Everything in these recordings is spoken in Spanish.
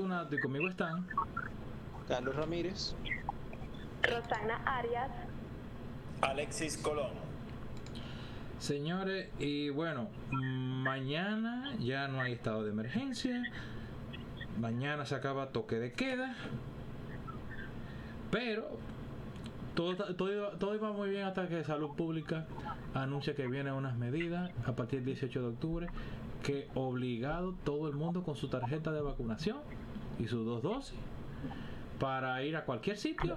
Fortunato y conmigo están Carlos Ramírez, Rosana Arias, Alexis Colón. Señores, y bueno, mañana ya no hay estado de emergencia. Mañana se acaba toque de queda. Pero todo, todo, iba, todo iba muy bien hasta que Salud Pública anuncia que vienen unas medidas a partir del 18 de octubre que obligado todo el mundo con su tarjeta de vacunación y sus dos dosis para ir a cualquier sitio.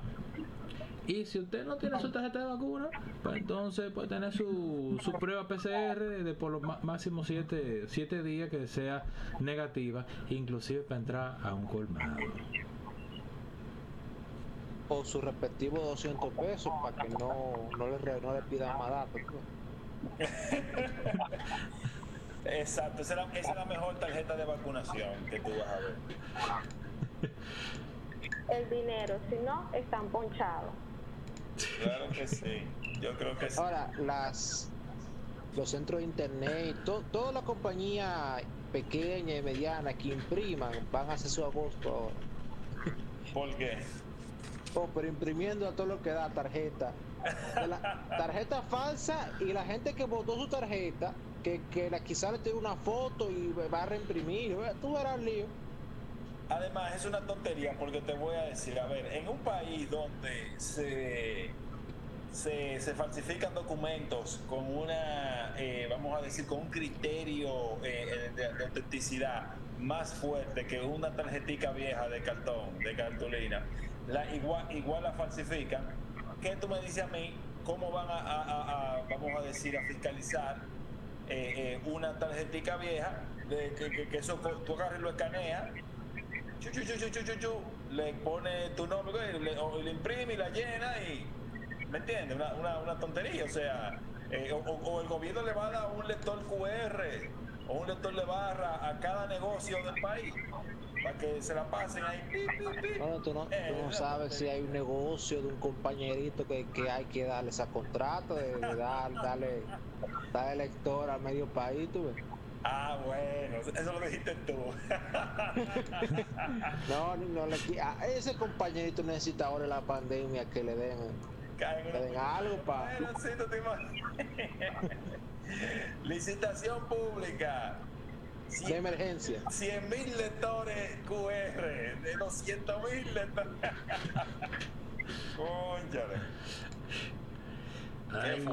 Y si usted no tiene su tarjeta de vacuna, pues entonces puede tener su, su prueba PCR de por lo má- máximo 7 siete, días que sea negativa, inclusive para entrar a un colmado. o su respectivo 200 pesos para que no, no, le, no le pidan más datos. Exacto, esa es, la, esa es la mejor tarjeta de vacunación que tú vas a ver. el dinero, si no, están ponchados. Claro que sí. Yo creo que sí. Ahora, las los centros de internet, to- todas las compañías pequeñas y medianas que impriman van a hacer su agosto ahora. ¿Por qué? Oh, pero imprimiendo a todo lo que da tarjeta. La- tarjeta falsa y la gente que votó su tarjeta, que, que le tiene una foto y va a reimprimir. Tú verás lío. Además, es una tontería porque te voy a decir, a ver, en un país donde se, se, falsifican documentos con una, eh, vamos a decir, con un criterio eh, de, autenticidad más fuerte que una tarjetica vieja de cartón, de cartulina, la, igual, igual la falsifican, ¿qué tú me dices a mí? ¿Cómo van a, vamos a decir, a fiscalizar eh, una tarjetica vieja de que, que- que eso tú agarras y lo escaneas chu, chu, chu, le pone tu nombre le, o le imprime y la llena y ¿me entiendes? Una, una, una tontería, o sea, eh, o el gobierno le va a dar un lector QR o un lector de barra a cada negocio del país para que se la pasen ahí. Bueno, tú no, Eh, tú no una sabes si hay un negocio de un compañerito que, que hay que darle esa contrato, de, de dar, darle, darle lector al medio país, tú ves. Ah, bueno, eso lo dijiste tú. No, no le a ese compañerito necesita ahora la pandemia que le den. Que den algo, pa. Bueno, sí, tú te. Licitación pública. De emergencia. 100 mil lectores QR, de 200 mil lectores. Cónchale. Qué Ay,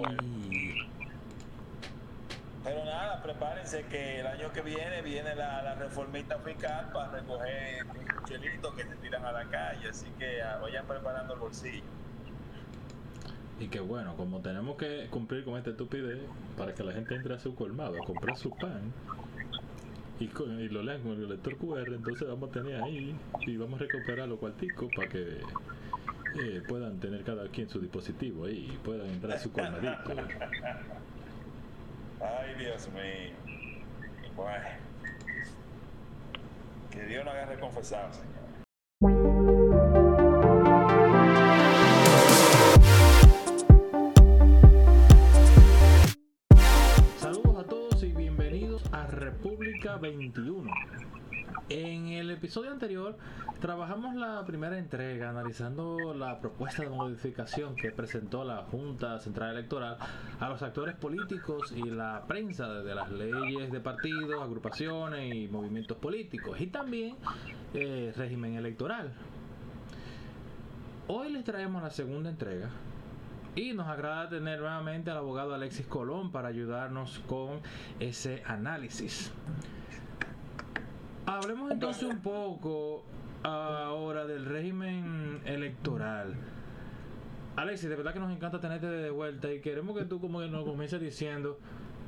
Pero nada, prepárense que el año que viene viene la, la reformita fiscal para recoger los chelitos que se tiran a la calle. Así que ah, vayan preparando el bolsillo. y que bueno, como tenemos que cumplir con esta estupidez para que la gente entre a su colmado a comprar su pan y, con- y lo lean con el lector QR, entonces vamos a tener ahí y vamos a recuperar los cuarticos para que eh, puedan tener cada quien su dispositivo ahí y puedan entrar a su colmadito. Ay, Dios mío. Bueno. Que Dios no agarre confesado, señor. 21. En el episodio anterior trabajamos la primera entrega analizando la propuesta de modificación que presentó la Junta Central Electoral a los actores políticos y la prensa de las leyes de partidos, agrupaciones y movimientos políticos y también eh, régimen electoral. Hoy les traemos la segunda entrega y nos agrada tener nuevamente al abogado Alexis Colón para ayudarnos con ese análisis. Hablemos entonces un poco ahora del régimen electoral. Alexis, de verdad que nos encanta tenerte de vuelta y queremos que tú como que nos comiences diciendo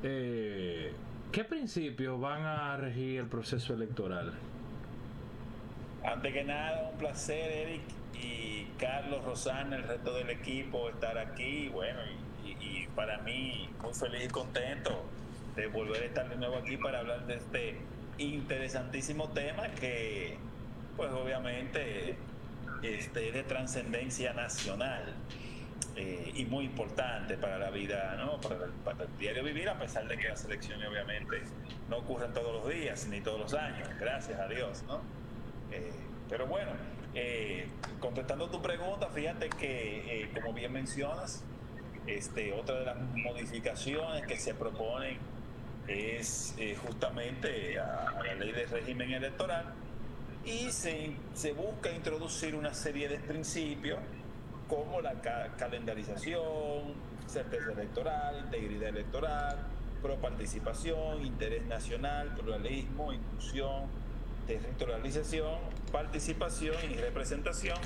eh, qué principios van a regir el proceso electoral. Antes que nada, un placer, Eric y Carlos Rosana, el resto del equipo, estar aquí. Bueno, y, y- y para mí, muy feliz y contento de volver a estar de nuevo aquí para hablar de este interesantísimo tema que, pues obviamente, este, es de trascendencia nacional. eh, y muy importante para la vida, ¿no? para, el, para el diario vivir, a pesar de que las elecciones obviamente no ocurren todos los días ni todos los años, gracias a Dios. ¿no? Eh, pero bueno, eh, contestando tu pregunta, fíjate que, como bien mencionas, este, otra de las modificaciones que se proponen es justamente a, la ley de régimen electoral y se, se busca introducir una serie de principios como la calendarización, certeza electoral, integridad electoral, pro-participación, interés nacional, pluralismo, inclusión, territorialización, participación y representación,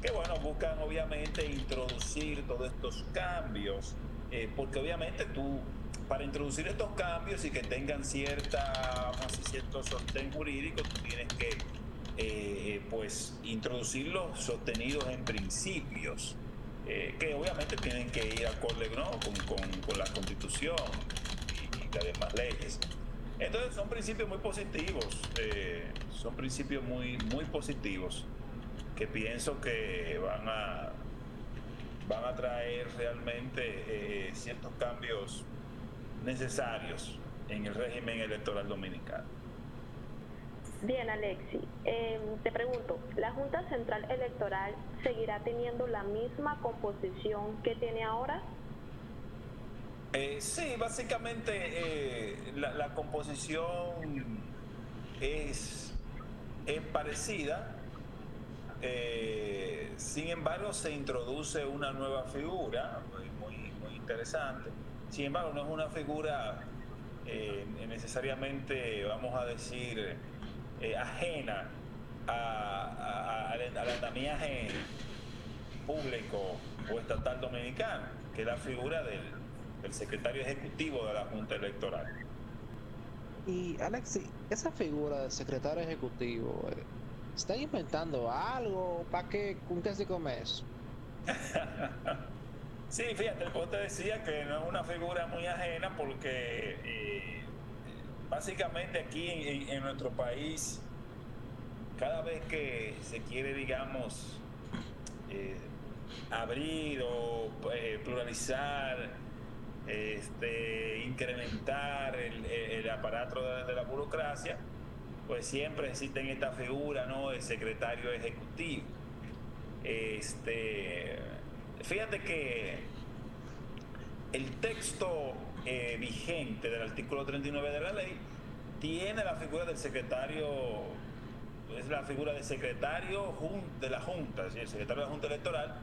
que bueno, buscan obviamente introducir todos estos cambios, eh, porque obviamente tú, para introducir estos cambios y que tengan cierta, cierto sostén jurídico, tú tienes que eh, pues introducirlos sostenidos en principios eh, que obviamente tienen que ir acorde ¿no? con, con, la constitución y, las demás leyes. Entonces son principios muy positivos, eh, son principios muy, muy positivos que pienso que van a, van a traer realmente ciertos cambios necesarios en el régimen electoral dominicano. Bien, Alexi. Em, te pregunto, ¿la Junta Central Electoral seguirá teniendo la misma composición que tiene ahora? Eh, sí, básicamente eh, la, composición es, es parecida. Eh, sin embargo, se introduce una nueva figura muy, muy interesante. Sin embargo, no es una figura necesariamente, vamos a decir, eh, ajena al andamiaje público o estatal dominicano, que es la figura del, secretario ejecutivo de la Junta Electoral. Y Alexi, esa figura del secretario ejecutivo, eh, ¿están inventando algo? ¿Para qué? ¿Con qué se come eso? Sí, fíjate, el te decía que no es una figura muy ajena porque eh, básicamente aquí en, nuestro país, cada vez que se quiere, digamos, eh, abrir o eh, pluralizar, este, incrementar el, aparato de, la burocracia, pues siempre existen esta figura, ¿no? El secretario ejecutivo. Este, fíjate que el texto eh, vigente del artículo 39 de la ley tiene la figura del secretario, es la figura del secretario de la Junta, es el secretario de la Junta Electoral,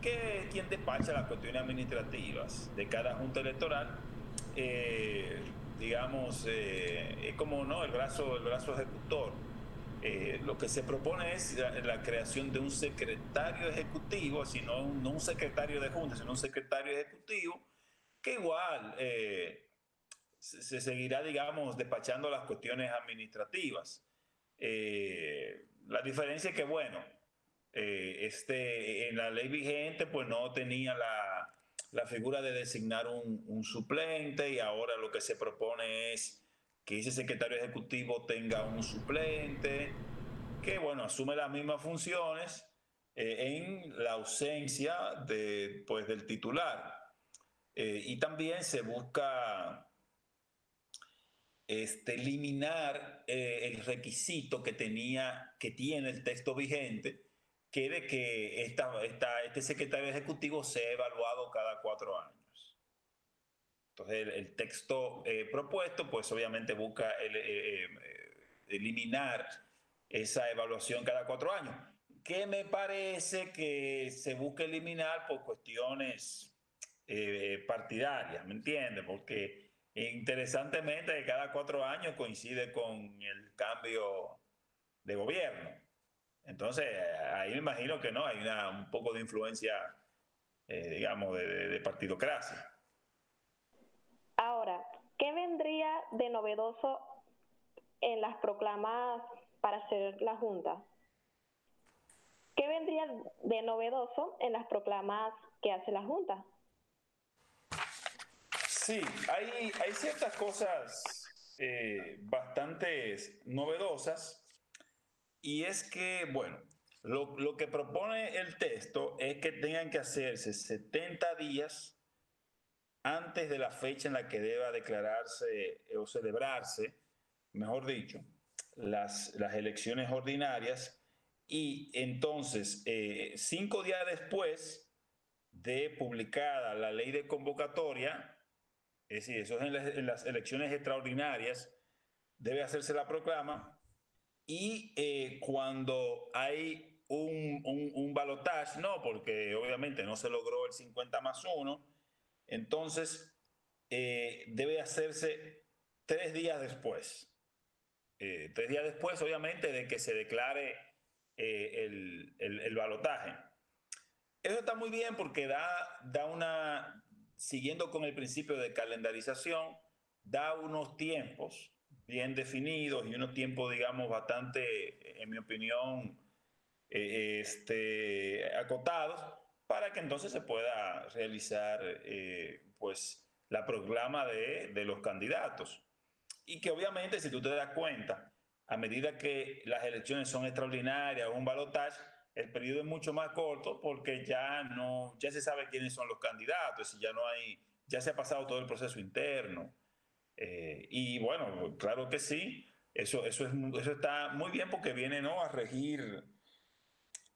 que es quien despacha las cuestiones administrativas de cada Junta Electoral. Eh, digamos, eh, es como ¿no? el, brazo, el brazo ejecutor. Lo que se propone es la, creación de un secretario ejecutivo, sino no un secretario de junta, sino un secretario ejecutivo que igual eh, se, seguirá, digamos, despachando las cuestiones administrativas. Eh, la diferencia es que, bueno, eh, este, en la ley vigente, pues no tenía la, figura de designar un, suplente y ahora lo que se propone es que ese secretario ejecutivo tenga un suplente que, bueno, asume las mismas funciones en la ausencia de, pues, del titular. Eh, y también se busca este, eliminar eh, el requisito que tenía, que tiene el texto vigente, que de que esta, este secretario ejecutivo sea evaluado cada cuatro años. Entonces, el, texto eh, propuesto, pues obviamente busca eliminar esa evaluación cada cuatro años, que me parece que se busca eliminar por cuestiones eh, partidaria, ¿me entiendes? Porque interesantemente cada cuatro años coincide con el cambio de gobierno. Entonces, ahí me imagino que no, hay una, un poco de influencia, eh, digamos, de partidocracia. Ahora, ¿qué vendría de novedoso en las proclamas para hacer la Junta? ¿Qué vendría de novedoso en las proclamas que hace la Junta? Sí, hay, ciertas cosas eh, bastante novedosas y es que, bueno, Lo, lo, que propone el texto es que tengan que hacerse 70 días antes de la fecha en la que deba declararse eh, o celebrarse, mejor dicho, las, las elecciones ordinarias y entonces eh, cinco días después de publicada la ley de convocatoria, es decir, eso es en las, elecciones extraordinarias, debe hacerse la proclama y eh, cuando hay un, un, un balotaje, no, porque obviamente no se logró el 50 más 1, entonces, eh, debe hacerse tres días después. Eh, tres días después, obviamente, de que se declare eh, el, el, balotaje. Eso está muy bien porque da, da una, siguiendo con el principio de calendarización, da unos tiempos bien definidos y unos tiempos, digamos, bastante, en mi opinión, este, acotados para que entonces se pueda realizar eh, pues la proclama de, de, los candidatos. Y que obviamente si tú te das cuenta, a medida que las elecciones son extraordinarias un balotaje, el periodo es mucho más corto porque ya no, ya se sabe quiénes son los candidatos y ya no hay, ya se ha pasado todo el proceso interno. Eh, y bueno, claro que sí, eso, eso, es, eso está muy bien porque viene ¿no? a regir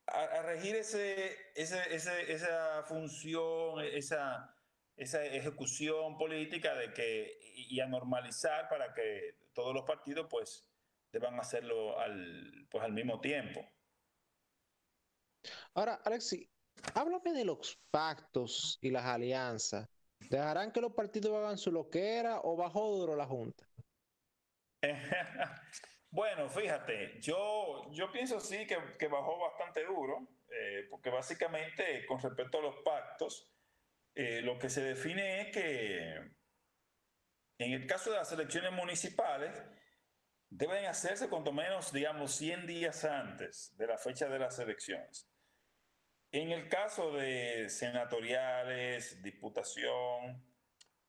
a, regir ese, esa función, esa, esa ejecución política de que, y a normalizar para que todos los partidos pues deban hacerlo al, pues, al mismo tiempo. Ahora, Alexi, háblame de los pactos y las alianzas. ¿Dejarán que los partidos hagan su loquera o bajó duro la Junta? Bueno, fíjate, yo, yo pienso sí que, bajó bastante duro, eh, porque básicamente con respecto a los pactos, eh, lo que se define es que en el caso de las elecciones municipales, deben hacerse cuanto menos, digamos, 100 días antes de la fecha de las elecciones. En el caso de senatoriales, diputación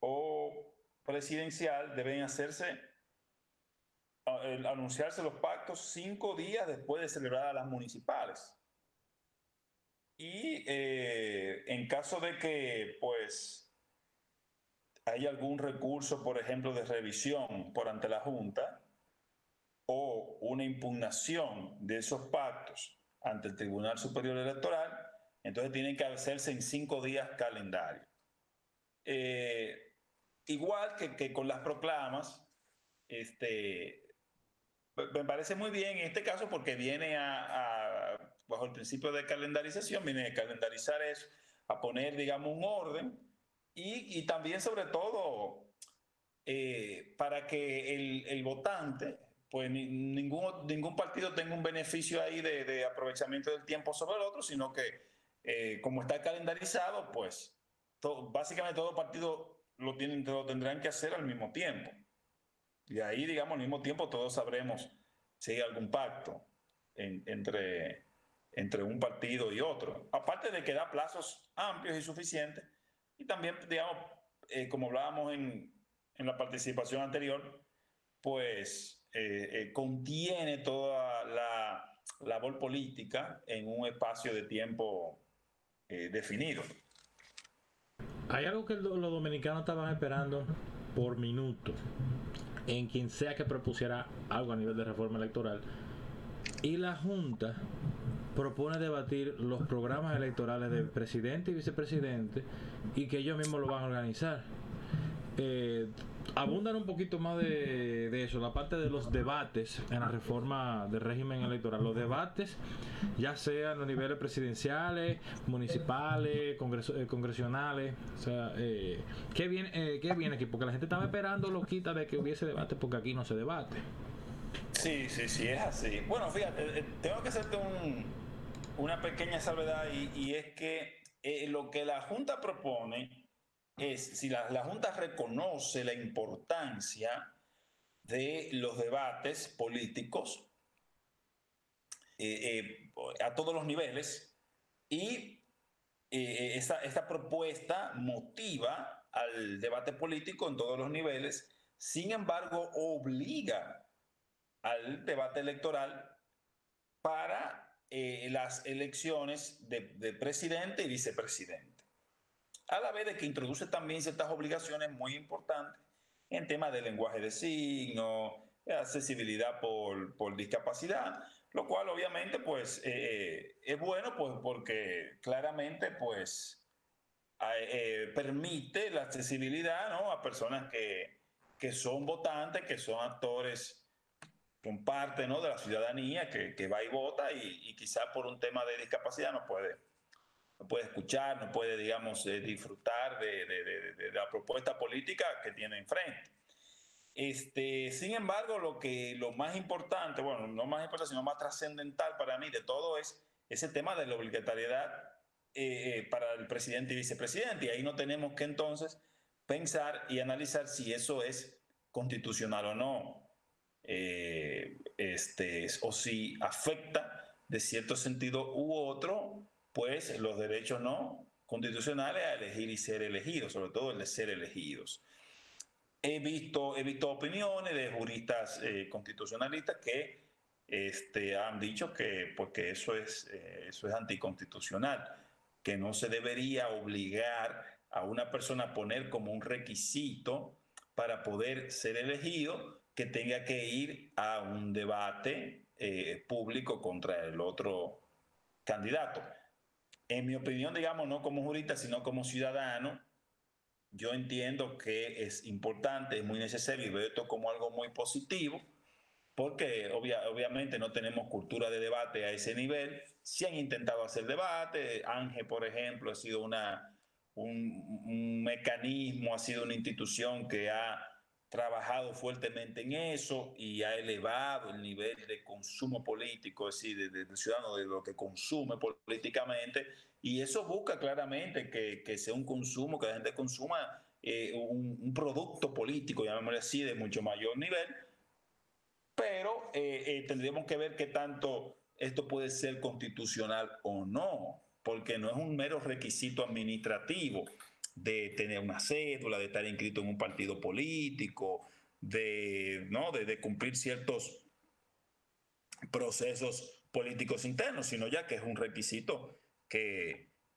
o presidencial, deben hacerse anunciarse los pactos cinco días después de celebradas las municipales. Y eh, en caso de que, pues, hay algún recurso, por ejemplo, de revisión por ante la Junta o una impugnación de esos pactos ante el Tribunal Superior Electoral, entonces tienen que hacerse en cinco días calendario. Eh, igual que, que, con las proclamas, este, me parece muy bien en este caso porque viene a, bajo el principio de calendarización, viene a calendarizar eso, a poner, digamos, un orden y, y también sobre todo eh, para que el, el, votante, pues ningún, ningún partido tenga un beneficio ahí de, de aprovechamiento del tiempo sobre el otro, sino que eh, como está calendarizado, pues básicamente todo partido lo, tienen, lo tendrán que hacer al mismo tiempo. Y ahí, digamos, al mismo tiempo todos sabremos si hay algún pacto entre, entre un partido y otro. Aparte de que da plazos amplios y suficientes. Y también, digamos, eh, como hablábamos en, en, la participación anterior, pues eh, eh, contiene toda la labor política en un espacio de tiempo definido. Hay algo que los dominicanos estaban esperando por minuto en quien sea que propusiera algo a nivel de reforma electoral. Y la Junta propone debatir los programas electorales del presidente y vicepresidente y que ellos mismos lo van a organizar. Eh, abundan un poquito más de, eso, la parte de los debates en la reforma del régimen electoral. Los debates, ya sean los niveles presidenciales, municipales, eh, congresionales. O sea, eh, ¿qué, viene, eh, ¿qué viene aquí? Porque la gente estaba esperando lo quita de que hubiese debate, porque aquí no se debate. Sí, sí, sí, es así. Bueno, fíjate, tengo que hacerte un, una pequeña salvedad y es que lo que la Junta propone es si la, Junta reconoce la importancia de los debates políticos eh, eh, a todos los niveles y eh, esta, esta, propuesta motiva al debate político en todos los niveles, sin embargo obliga al debate electoral para las elecciones de, presidente y vicepresidente. A la vez de que introduce también ciertas obligaciones muy importantes en temas de lenguaje de signos, accesibilidad por, por discapacidad, lo cual obviamente pues eh, es bueno pues porque claramente pues eh, permite la accesibilidad ¿no? a personas que, que, son votantes, que son actores, son parte ¿no? de la ciudadanía que, que va y vota y, y por un tema de discapacidad no puede, no puede escuchar, no puede digamos eh, disfrutar de, de, de, de la propuesta política que tiene enfrente. Este, sin embargo, lo que lo más importante, bueno, no más importante, sino más trascendental para mí de todo es ese tema de la obligatoriedad eh, eh, para el presidente y vicepresidente. Y ahí no tenemos que entonces pensar y analizar si eso es constitucional o no, eh, este, o si afecta de cierto sentido u otro, pues los derechos no constitucionales a elegir y ser elegidos, sobre todo el de ser elegidos. He visto, he visto opiniones de juristas eh, constitucionalistas que este, han dicho que, porque pues, eso, es, eh, eso es anticonstitucional, que no se debería obligar a una persona a poner como un requisito para poder ser elegido que tenga que ir a un debate eh, público contra el otro candidato. En mi opinión, digamos, no como jurista, sino como ciudadano, yo entiendo que es importante, es muy necesario y veo esto como algo muy positivo, porque obviamente no tenemos cultura de debate a ese nivel. Si han intentado hacer debate, Ángel, por ejemplo, ha sido una, un, un mecanismo, ha sido una institución que ha trabajado fuertemente en eso y ha elevado el nivel de consumo político, es decir, del ciudadano, de lo que consume políticamente, y eso busca claramente que, que sea un consumo, que la gente consuma eh, un, un, producto político, llamémosle así, de mucho mayor nivel, pero eh, eh, tendríamos que ver qué tanto esto puede ser constitucional o no, porque no es un mero requisito administrativo de tener una cédula, de estar inscrito en un partido político, de, ¿no? de, cumplir ciertos procesos políticos internos, sino ya que es un requisito que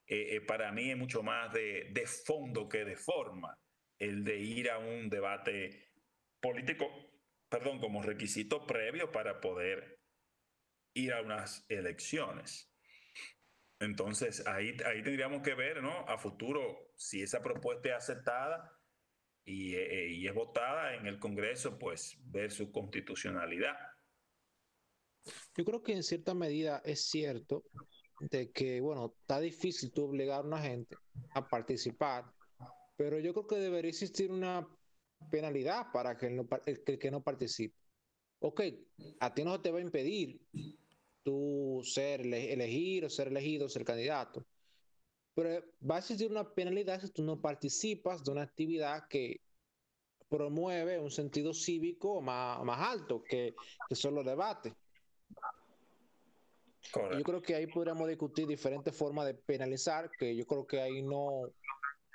eh, eh, para mí es mucho más de, de, fondo que de forma, el de ir a un debate político, perdón, como requisito previo para poder ir a unas elecciones. Entonces, ahí, ahí tendríamos que ver, ¿no? A futuro, si esa propuesta es aceptada y, eh, y, es votada en el Congreso, pues ver su constitucionalidad. Yo creo que en cierta medida es cierto de que, bueno, está difícil tú obligar a una gente a participar, pero yo creo que debería existir una penalidad para que el, no, el, que no participe. Ok, a ti no te va a impedir tú ser elegir o ser elegido, ser candidato. Pero va a existir una penalidad si tú no participas de una actividad que promueve un sentido cívico más, más alto que, que debates. Correcto. Yo creo que ahí podríamos discutir diferentes formas de penalizar, que yo creo que ahí no,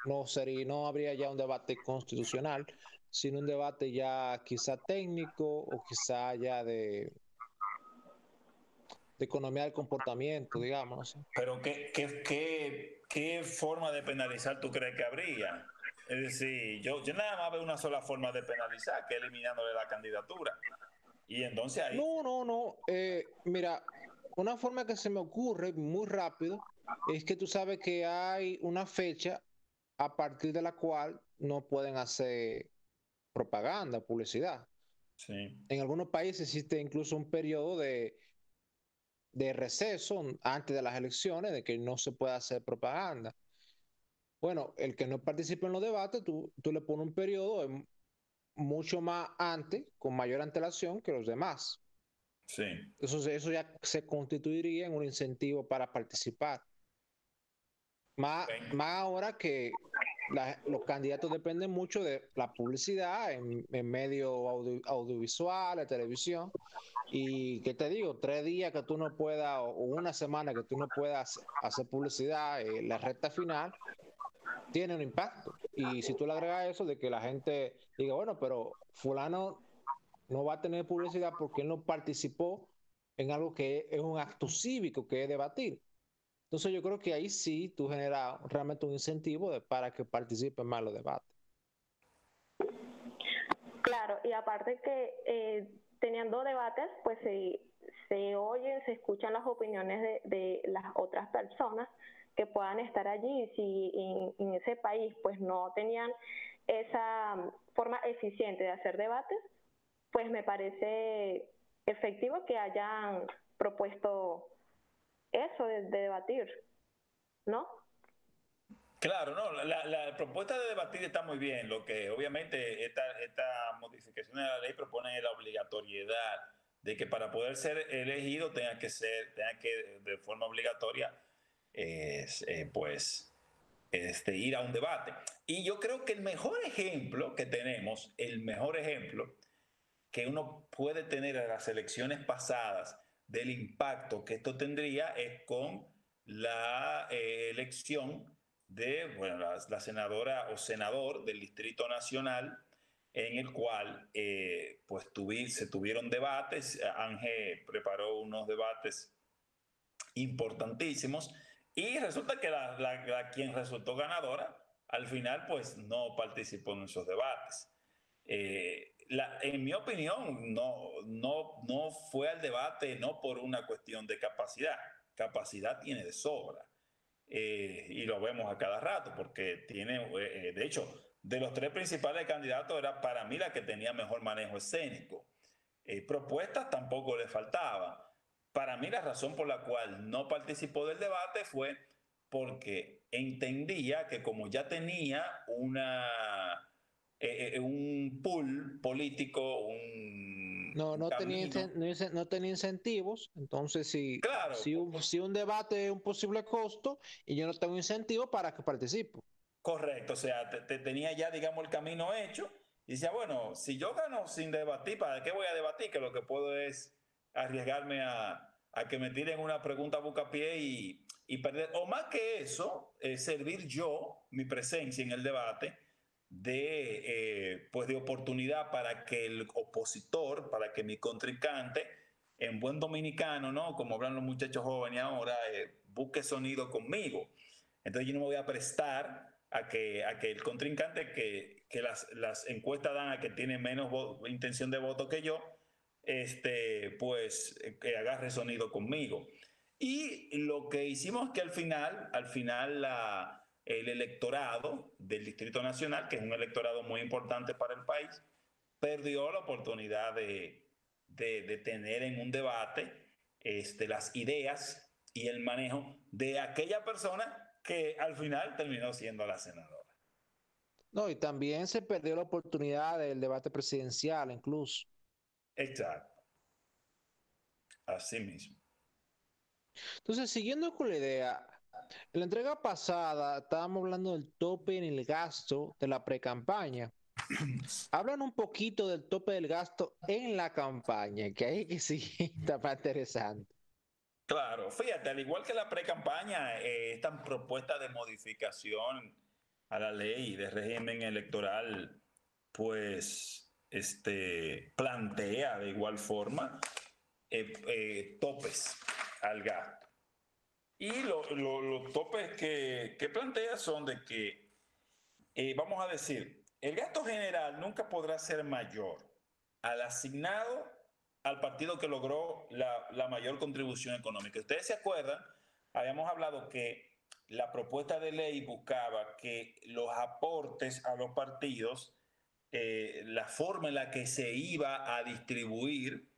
no, sería, no habría ya un debate constitucional, sino un debate ya quizá técnico o quizá ya de, de economía del comportamiento, digamos. Pero ¿qué, qué, qué, qué forma de penalizar tú crees que habría? Es decir, yo, yo nada más veo una sola forma de penalizar, que eliminándole la candidatura. Y entonces ahí... No, no, no. Eh, mira, una forma que se me ocurre muy rápido es que tú sabes que hay una fecha a partir de la cual no pueden hacer propaganda, publicidad. Sí. En algunos países existe incluso un periodo de de receso antes de las elecciones, de que no se puede hacer propaganda. Bueno, el que no participe en los debates, tú, tú le pones un periodo mucho más antes, con mayor antelación que los demás. Sí. Eso, eso ya se constituiría en un incentivo para participar. Más, okay. más ahora que la, los candidatos dependen mucho de la publicidad en, en medios audio, audiovisuales, televisión. Y que te digo, tres días que tú no puedas, o una semana que tú no puedas hacer publicidad, eh, la recta final, tiene un impacto. Y si tú le agregas eso de que la gente diga, bueno, pero fulano no va a tener publicidad porque él no participó en algo que es un acto cívico, que es debatir. Entonces yo creo que ahí sí tú generas realmente un incentivo para que participen más los debates. Claro, y aparte que eh, teniendo debates, pues se, se oyen, se escuchan las opiniones de, de las otras personas que puedan estar allí. Si en, en, ese país pues no tenían esa forma eficiente de hacer debates, pues me parece efectivo que hayan propuesto eso de, de debatir, ¿no? Claro, no, la, la, propuesta de debatir está muy bien, lo que obviamente esta, esta modificación de la ley propone la obligatoriedad de que para poder ser elegido tenga que ser, tenga que de forma obligatoria, eh, pues, este, ir a un debate. Y yo creo que el mejor ejemplo que tenemos, el mejor ejemplo que uno puede tener en las elecciones pasadas del impacto que esto tendría es con la eh, elección de bueno, la, senadora o senador del Distrito Nacional, en el cual eh, pues tuvi, se tuvieron debates. Ángel preparó unos debates importantísimos y resulta que la, la, la, quien resultó ganadora al final pues no participó en esos debates. Eh, en mi opinión, no, no, no fue al debate no por una cuestión de capacidad. Capacidad tiene de sobra. Eh, y lo vemos a cada rato, porque tiene, eh, de hecho, de los tres principales candidatos era para mí la que tenía mejor manejo escénico. Eh, propuestas tampoco le faltaba. Para mí la razón por la cual no participó del debate fue porque entendía que como ya tenía una, un pool político, un no, no tenía, no tenía incentivos, entonces si, si, un, si un debate es un posible costo y yo no tengo incentivo para que participe. Correcto, o sea, te, tenía ya, digamos, el camino hecho y decía, bueno, si yo gano sin debatir, ¿para qué voy a debatir? Que lo que puedo es arriesgarme a, a que me tiren una pregunta bucapié y, y perder, o más que eso, eh, servir yo, mi presencia en el debate, de, eh, pues de oportunidad para que el opositor, para que mi contrincante, en buen dominicano, ¿no? Como hablan los muchachos jóvenes ahora, eh, busque sonido conmigo. Entonces yo no me voy a prestar a que, a que el contrincante que, que las, las, encuestas dan a que tiene menos intención de voto que yo, este, pues eh, que agarre sonido conmigo. Y lo que hicimos es que al final, al final la, el electorado del Distrito Nacional, que es un electorado muy importante para el país, perdió la oportunidad de, de, tener en un debate este, las ideas y el manejo de aquella persona que al final terminó siendo la senadora. No, y también se perdió la oportunidad del debate presidencial, incluso. Exacto. Así mismo. Entonces, siguiendo con la idea, en la entrega pasada estábamos hablando del tope en el gasto de la pre-campaña. Hablan un poquito del tope del gasto en la campaña, que ahí que sí está más interesante. Claro, fíjate, al igual que la pre-campaña, eh, esta propuesta de modificación a la ley de régimen electoral, pues, este, plantea de igual forma eh, eh, topes al gasto. Y los topes que, que, plantea son de que, eh, vamos a decir, el gasto general nunca podrá ser mayor al asignado al partido que logró la, la mayor contribución económica. Ustedes se acuerdan, habíamos hablado que la propuesta de ley buscaba que los aportes a los partidos, eh, la forma en la que se iba a distribuir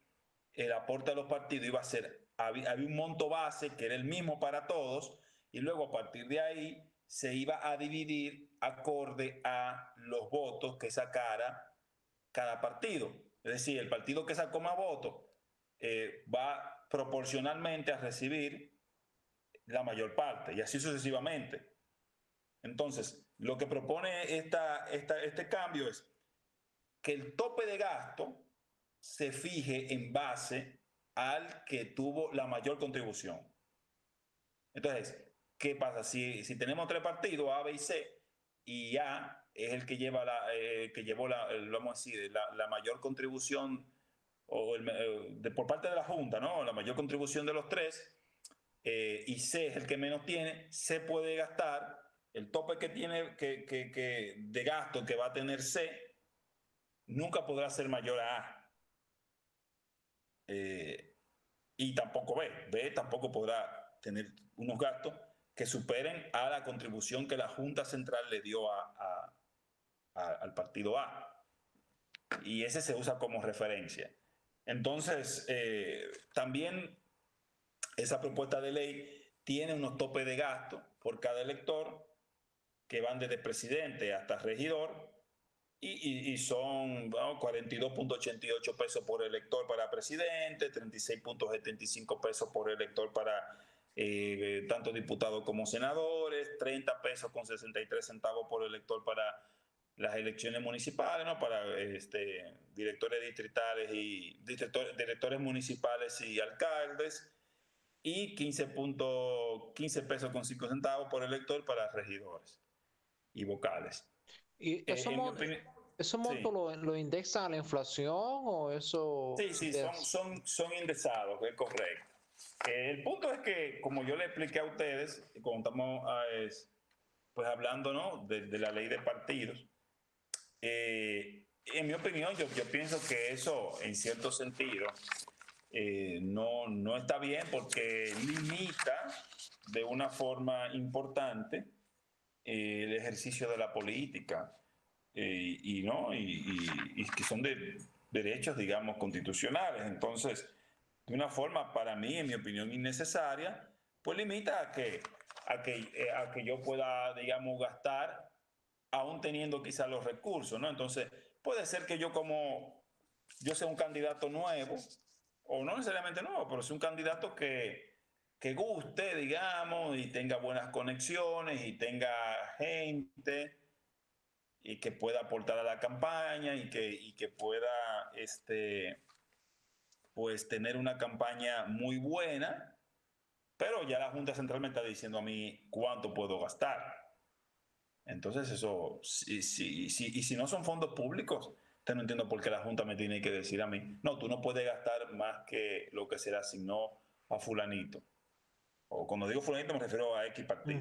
el aporte a los partidos iba a ser había, un monto base que era el mismo para todos y luego a partir de ahí se iba a dividir acorde a los votos que sacara cada partido. Es decir, el partido que sacó más votos eh, va proporcionalmente a recibir la mayor parte y así sucesivamente. Entonces, lo que propone esta, esta, este cambio es que el tope de gasto se fije en base al que tuvo la mayor contribución. Entonces, ¿qué pasa? Si, si tenemos tres partidos, A, B y C, y A es el que lleva la, eh, que llevó la, vamos a decir, la, mayor contribución o de, por parte de la Junta, ¿no? La mayor contribución de los tres, y C es el que menos tiene, se puede gastar el tope que tiene que, que, de gasto que va a tener C nunca podrá ser mayor a A. Eh, y tampoco B. B tampoco podrá tener unos gastos que superen a la contribución que la Junta Central le dio a, al partido A. Y ese se usa como referencia. Entonces, eh, también esa propuesta de ley tiene unos topes de gasto por cada elector que van desde presidente hasta regidor y, son 42.88 pesos por elector para presidente, 36.75 pesos por elector para eh, tanto diputados como senadores, 30 pesos con 63 centavos por elector para las elecciones municipales, ¿no? para este, directores distritales y directores municipales y alcaldes, y 15, 15 pesos con 5 centavos por elector para regidores y vocales. ¿Y eh, eso, monto lo, lo, indexan a la inflación o eso? Sí, sí, son, son, son indexados, es correcto. el punto es que, como yo le expliqué a ustedes, cuando estamos ah, pues hablando ¿no? de, la ley de partidos, eh, en mi opinión, yo, yo, pienso que eso, en cierto sentido, eh, no, no está bien porque limita de una forma importante el ejercicio de la política eh, y, ¿no? Y, que son de derechos, digamos, constitucionales. Entonces, de una forma, para mí, en mi opinión, innecesaria, pues limita a que, a que, eh, a que yo pueda, digamos, gastar aún teniendo quizás los recursos, ¿no? Entonces, puede ser que yo como, yo sea un candidato nuevo, o no necesariamente nuevo, pero sea un candidato que, que guste, digamos, y tenga buenas conexiones y tenga gente y que pueda aportar a la campaña y que, que pueda este, pues tener una campaña muy buena, pero ya la Junta Central me está diciendo a mí cuánto puedo gastar. Entonces eso, si, si, si, y si no son fondos públicos, usted no entiendo por qué la Junta me tiene que decir a mí, no, tú no puedes gastar más que lo que se le asignó a fulanito. O cuando digo fulanito me refiero a X partido.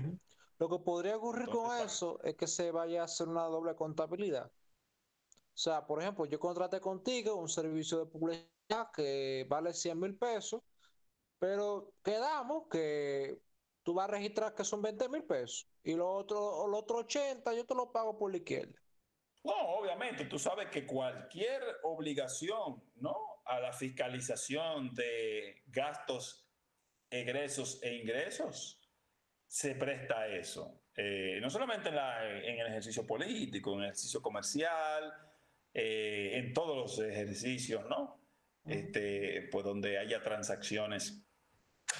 Lo que podría ocurrir con eso es que se vaya a hacer una doble contabilidad. O sea, por ejemplo, yo contraté contigo un servicio de publicidad que vale 100 mil pesos, pero quedamos que tú vas a registrar que son 20 mil pesos y los otros los otro 80 yo te lo pago por la izquierda. No, obviamente, tú sabes que cualquier obligación, ¿no? A la fiscalización de gastos egresos e ingresos, se presta a eso. Eh, no solamente en, el ejercicio político, en el ejercicio comercial, eh, en todos los ejercicios, ¿no? Este, pues donde haya transacciones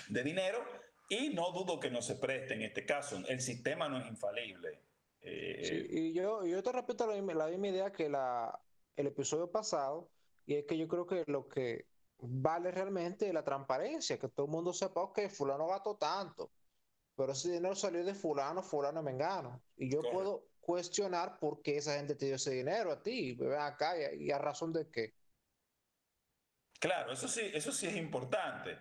de dinero y no dudo que no se preste en este caso. El sistema no es infalible. Eh, y yo, yo te repito la, la misma idea que la, el episodio pasado, y es que yo creo que lo que vale realmente la transparencia, que todo el mundo sepa que fulano gastó tanto, pero ese dinero salió de fulano, fulano mengano. Y yo puedo cuestionar por qué esa gente te dio ese dinero a ti, ven acá y, a razón de qué. Claro, eso sí, eso sí es importante.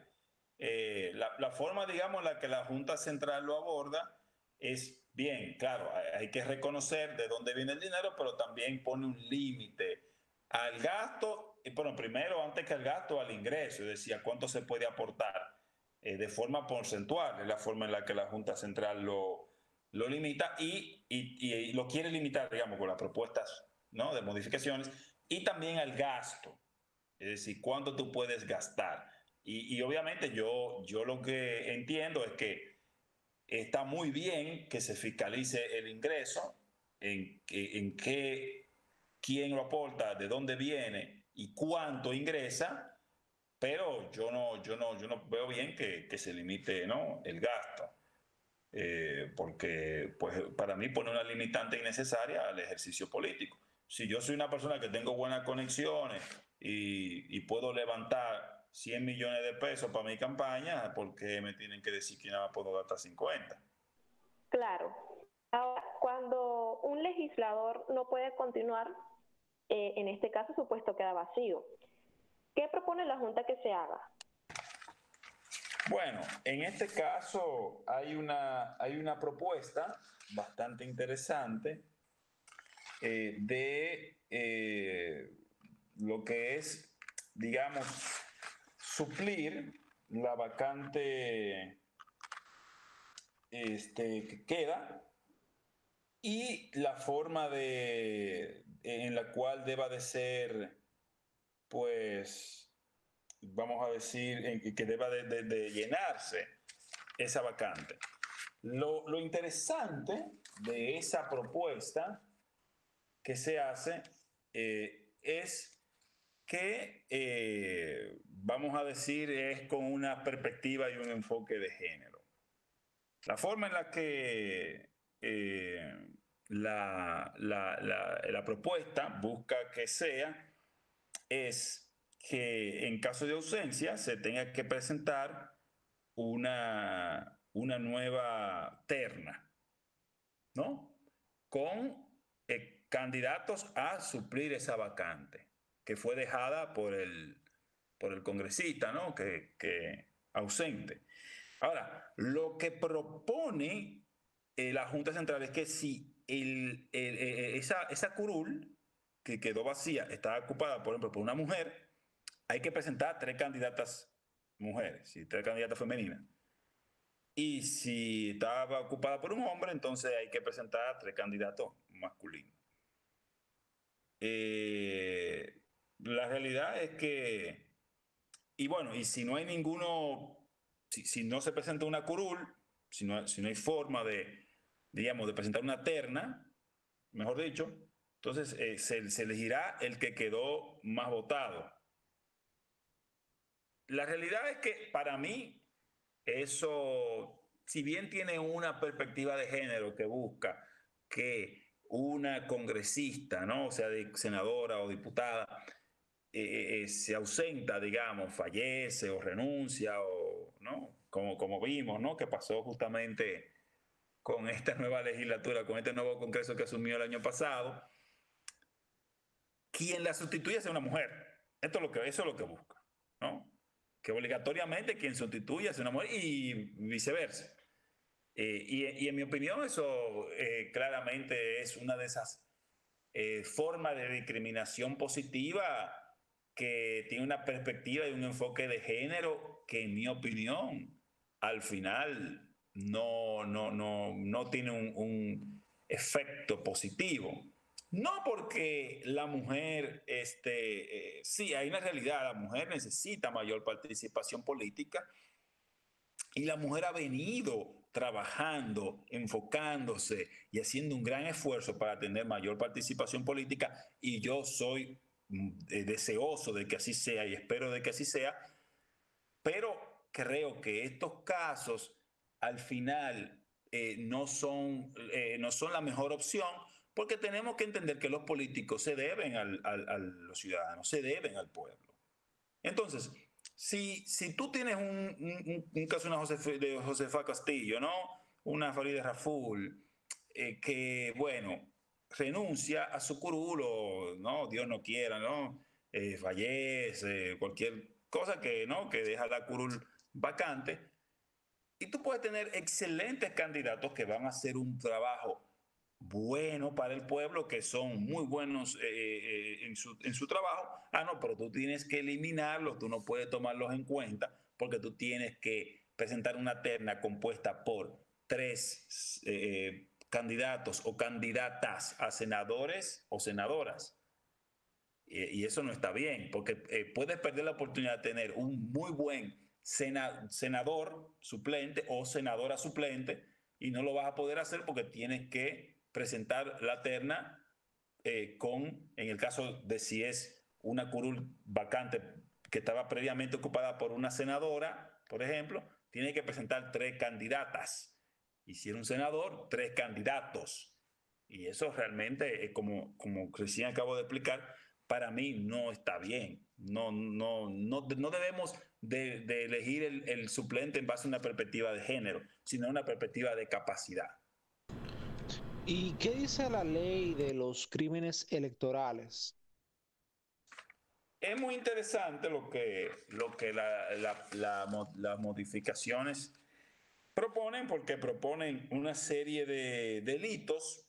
Eh, la, forma, digamos, en la que la Junta Central lo aborda es bien, claro, hay que reconocer de dónde viene el dinero, pero también pone un límite al gasto bueno, primero, antes que el gasto, al ingreso, decía cuánto se puede aportar eh, de forma porcentual, es la forma en la que la Junta Central lo, lo limita y, y, lo quiere limitar, digamos, con las propuestas ¿no? de modificaciones, y también al gasto, es decir, cuánto tú puedes gastar. Y, obviamente yo, yo lo que entiendo es que está muy bien que se fiscalice el ingreso, en, en qué, quién lo aporta, de dónde viene, y cuánto ingresa, pero yo no, yo no, yo no veo bien que, que se limite ¿no? el gasto. Eh, porque pues, para mí pone una limitante innecesaria al ejercicio político. Si yo soy una persona que tengo buenas conexiones y, puedo levantar 100 millones de pesos para mi campaña, ¿por qué me tienen que decir que nada puedo gastar 50? Claro. Ahora, cuando un legislador no puede continuar eh, en este caso su puesto queda vacío. ¿Qué propone la Junta que se haga? Bueno, en este caso hay una, hay una propuesta bastante interesante eh, de eh, lo que es, digamos, suplir la vacante este, que queda y la forma de, en la cual deba de ser, pues, vamos a decir, que deba de, llenarse esa vacante. Lo, lo, interesante de esa propuesta que se hace eh, es que, eh, vamos a decir, es con una perspectiva y un enfoque de género. La forma en la que eh, la, la, propuesta busca que sea es que en caso de ausencia se tenga que presentar una, una nueva terna, ¿no? Con eh, candidatos a suplir esa vacante que fue dejada por el, por el congresista, ¿no? Que, que ausente. Ahora, lo que propone eh, la Junta Central es que si el, eh, esa, esa curul que quedó vacía está ocupada, por ejemplo, por una mujer, hay que presentar tres candidatas mujeres, y tres candidatas femeninas. Y si estaba ocupada por un hombre, entonces hay que presentar tres candidatos masculinos. Eh, la realidad es que, y bueno, y si no hay ninguno, si, si no se presenta una curul, si no, si no hay forma de, digamos, de presentar una terna, mejor dicho, entonces eh, se, elegirá el que quedó más votado. La realidad es que para mí eso, si bien tiene una perspectiva de género que busca que una congresista, ¿no? sea, de senadora o diputada, eh, eh, se ausenta, digamos, fallece o renuncia, o, ¿no? como, como vimos, ¿no? que pasó justamente con esta nueva legislatura, con este nuevo Congreso que asumió el año pasado, quien la sustituye sea una mujer. Esto es lo que, eso es lo que busca, ¿no? Que obligatoriamente quien sustituya sea una mujer y viceversa. Eh, y, en mi opinión eso eh, claramente es una de esas eh, formas de discriminación positiva que tiene una perspectiva y un enfoque de género que en mi opinión al final no, no, no, no tiene un, efecto positivo. No porque la mujer, este, eh, sí, hay una realidad, la mujer necesita mayor participación política y la mujer ha venido trabajando, enfocándose y haciendo un gran esfuerzo para tener mayor participación política y yo soy mm, eh, deseoso de que así sea y espero de que así sea, pero creo que estos casos al final eh, no, son, eh, no son la mejor opción porque tenemos que entender que los políticos se deben al, a los ciudadanos, se deben al pueblo. Entonces, si, si tú tienes un, caso de Josefa Castillo, ¿no? Una Farideh Raful, eh, que, bueno, renuncia a su curulo, ¿no? Dios no quiera, ¿no? fallece, cualquier cosa que, ¿no? Que deja la curul vacante y tú puedes tener excelentes candidatos que van a hacer un trabajo bueno para el pueblo, que son muy buenos eh, eh, en, su, en, su, trabajo. Ah, no, pero tú tienes que eliminarlos, tú no puedes tomarlos en cuenta porque tú tienes que presentar una terna compuesta por tres eh, candidatos o candidatas a senadores o senadoras. Y, y eso no está bien, porque puedes perder la oportunidad de tener un muy buen senador suplente o senadora suplente y no lo vas a poder hacer porque tienes que presentar la terna eh, con, en el caso de si es una curul vacante que estaba previamente ocupada por una senadora, por ejemplo, tiene que presentar tres candidatas. Y si era un senador, tres candidatos. Y eso realmente, como, como acabo de explicar, para mí no está bien. No, no, no, no debemos de, elegir el, suplente en base a una perspectiva de género, sino una perspectiva de capacidad. ¿Y qué dice la ley de los crímenes electorales? es muy interesante lo que, lo que las modificaciones proponen, porque proponen una serie de delitos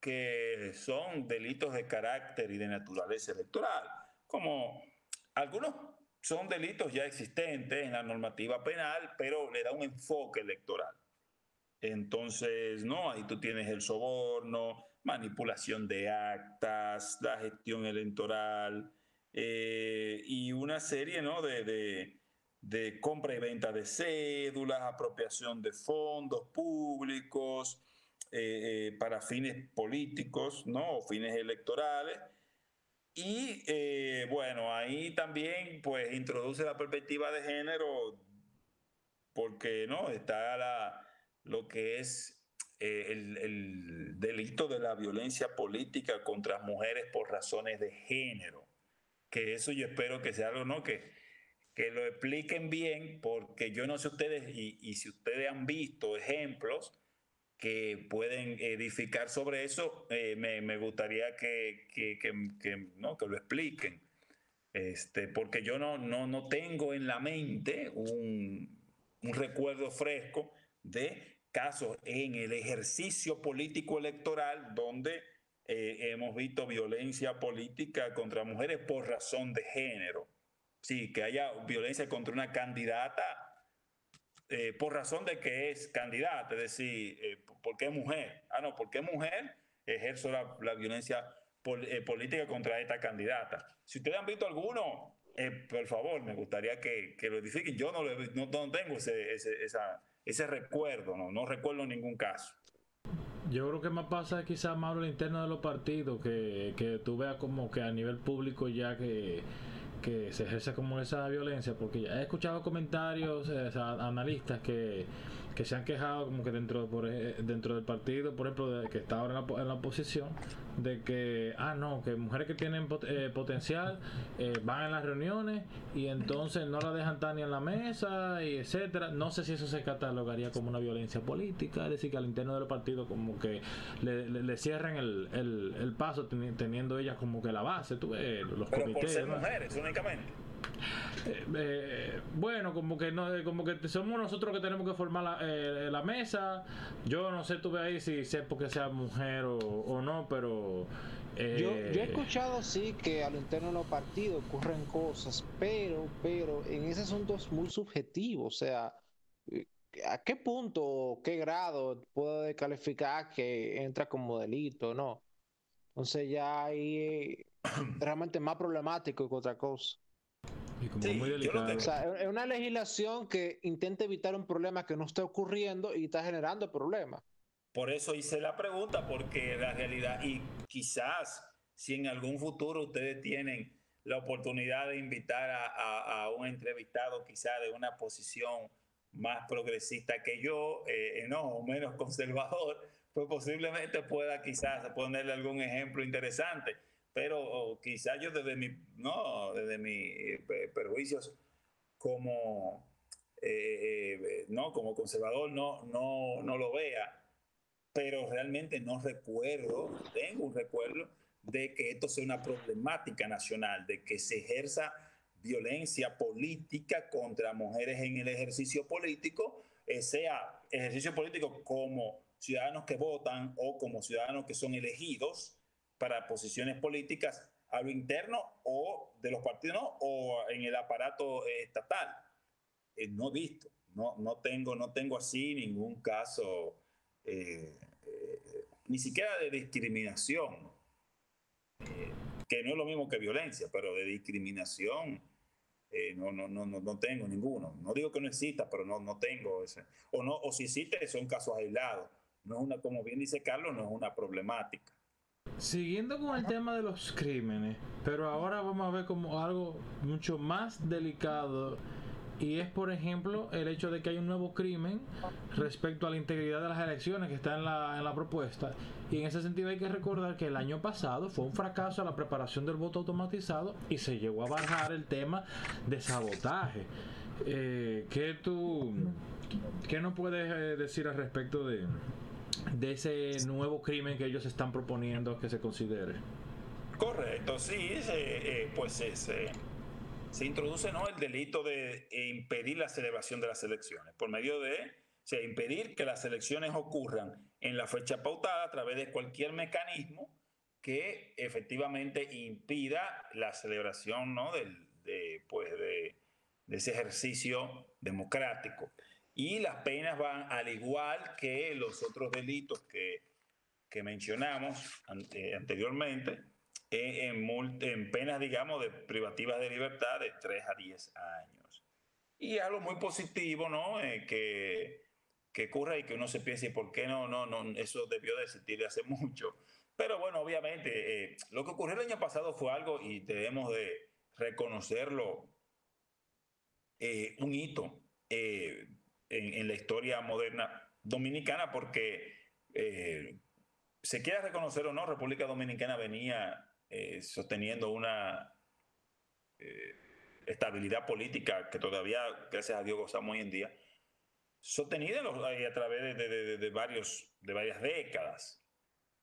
que son delitos de carácter y de naturaleza electoral, como algunos son delitos ya existentes en la normativa penal, pero le da un enfoque electoral. Entonces, no, ahí tú tienes el soborno, manipulación de actas, la gestión electoral eh, y una serie ¿no? de, de, compra y venta de cédulas, apropiación de fondos públicos eh, eh, para fines políticos ¿no? o fines electorales. Y bueno, ahí también pues introduce la perspectiva de género porque no está la, lo que es eh, el, delito de la violencia política contra mujeres por razones de género. Que eso yo espero que sea algo, ¿no? Que, que lo expliquen bien, porque yo no sé ustedes, y, si ustedes han visto ejemplos que pueden edificar sobre eso, eh, me, gustaría que, que, ¿no? que lo expliquen. Este, porque yo no, no, no tengo en la mente un, un recuerdo fresco de casos en el ejercicio político electoral donde eh, hemos visto violencia política contra mujeres por razón de género. Sí, que haya violencia contra una candidata eh, por razón de que es candidata, es decir, eh, porque es mujer. Ah, no, porque es mujer, ejerzo la, violencia política contra esta candidata. Si ustedes han visto alguno, por favor, me gustaría que, lo edifiquen. Yo no, no, tengo esa ese recuerdo, no, no recuerdo ningún caso. Yo creo que más pasa quizás más lo interno de los partidos, que, que tú veas como que a nivel público ya que, que se ejerce como esa violencia, porque ya he escuchado comentarios, eh, analistas que que se han quejado como que dentro por, dentro del partido, por ejemplo, de que está ahora en la, oposición, de que, ah, no, que mujeres que tienen eh, potencial eh, van en las reuniones y entonces no la dejan tan ni en la mesa y etcétera. No sé si eso se catalogaría como una violencia política, es decir, que al interno del partido como que le, le, cierren el, el, paso teniendo ellas como que la base, tú ves, los Pero Por ser mujeres únicamente. Eh, eh, bueno, como que no, como que somos nosotros que tenemos que formar la, eh, la mesa. Yo no sé, tú ves ahí si sé porque sea mujer o, no, pero. Yo, yo, he escuchado sí que al interno de los partidos ocurren cosas, pero, pero en ese asunto es muy subjetivo. O sea, ¿a qué punto, qué grado puede calificar que entra como delito no? Entonces ya ahí realmente más problemático que otra cosa es una legislación que intenta evitar un problema que no está ocurriendo y está generando problemas. Por eso hice la pregunta, porque la realidad, y quizás si en algún futuro ustedes tienen la oportunidad de invitar a, un entrevistado quizás de una posición más progresista que yo, eh, no, o menos conservador, pues posiblemente pueda quizás ponerle algún ejemplo interesante pero quizás yo desde mi, no, desde mis eh, perjuicios como, eh, eh, no, como conservador no, no, no lo vea, pero realmente no recuerdo, tengo un recuerdo de que esto sea una problemática nacional, de que se ejerza violencia política contra mujeres en el ejercicio político, sea ejercicio político como ciudadanos que votan o como ciudadanos que son elegidos, para posiciones políticas a lo interno o de los partidos o en el aparato eh, estatal. Eh, no he visto, no, no, tengo, no tengo así ningún caso, eh, ni siquiera de discriminación, que no es lo mismo que violencia, pero de discriminación. no, no, no, no, tengo ninguno. No digo que no exista, pero no, no tengo ese. O, no, o si existe, son casos aislados. No es una, como bien dice Carlos, no es una problemática. Siguiendo con el tema de los crímenes, pero ahora vamos a ver como algo mucho más delicado y es por ejemplo el hecho de que hay un nuevo crimen respecto a la integridad de las elecciones que está en la, en la propuesta. Y en ese sentido hay que recordar que el año pasado fue un fracaso la preparación del voto automatizado y se llegó a bajar el tema de sabotaje. Eh, ¿qué tú qué no puedes eh, decir al respecto de de ese nuevo crimen que ellos están proponiendo que se considere? Correcto, sí, eh, pues se, introduce ¿no? el delito de impedir la celebración de las elecciones por medio de o sea, impedir que las elecciones ocurran en la fecha pautada a través de cualquier mecanismo que efectivamente impida la celebración ¿no? Del, de, pues de, ese ejercicio democrático. Y las penas van al igual que los otros delitos que, que mencionamos eh, anteriormente, eh, en, en, penas, digamos, de privativas de libertad de 3 a 10 años. Y algo muy positivo, ¿no? Eh, que, que ocurre y que uno se piense, ¿por qué no? No, no, eso debió de existir hace mucho. Pero bueno, obviamente, lo que ocurrió el año pasado fue algo y debemos de reconocerlo, un hito en, la historia moderna dominicana porque eh, se quiera reconocer o no, República Dominicana venía eh, sosteniendo una eh, estabilidad política que todavía, gracias a Dios, gozamos hoy en día, sostenida a través de, varios, de varias décadas.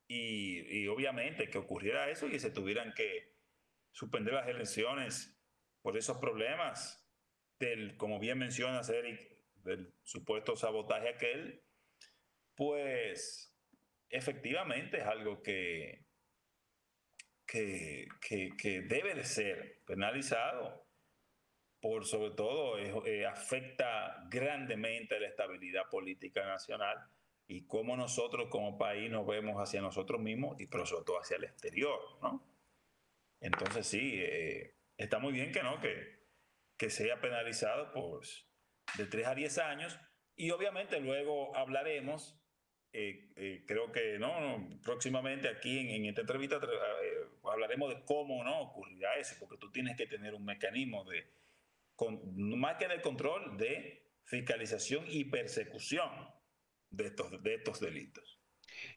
Y, y, obviamente que ocurriera eso y que se tuvieran que suspender las elecciones por esos problemas del, como bien mencionas, Eric, del supuesto sabotaje aquel, pues efectivamente es algo que, que, que, debe de ser penalizado, por sobre todo eh, afecta grandemente la estabilidad política nacional y cómo nosotros como país nos vemos hacia nosotros mismos y por sobre todo hacia el exterior, ¿no? Entonces sí, eh, está muy bien que no, que, que sea penalizado, pues de 3 a 10 años y obviamente luego hablaremos, eh, eh, creo que no, próximamente aquí en, esta entrevista eh, hablaremos de cómo no ocurrirá eso, porque tú tienes que tener un mecanismo de, más que de control, de fiscalización y persecución de estos, de estos delitos.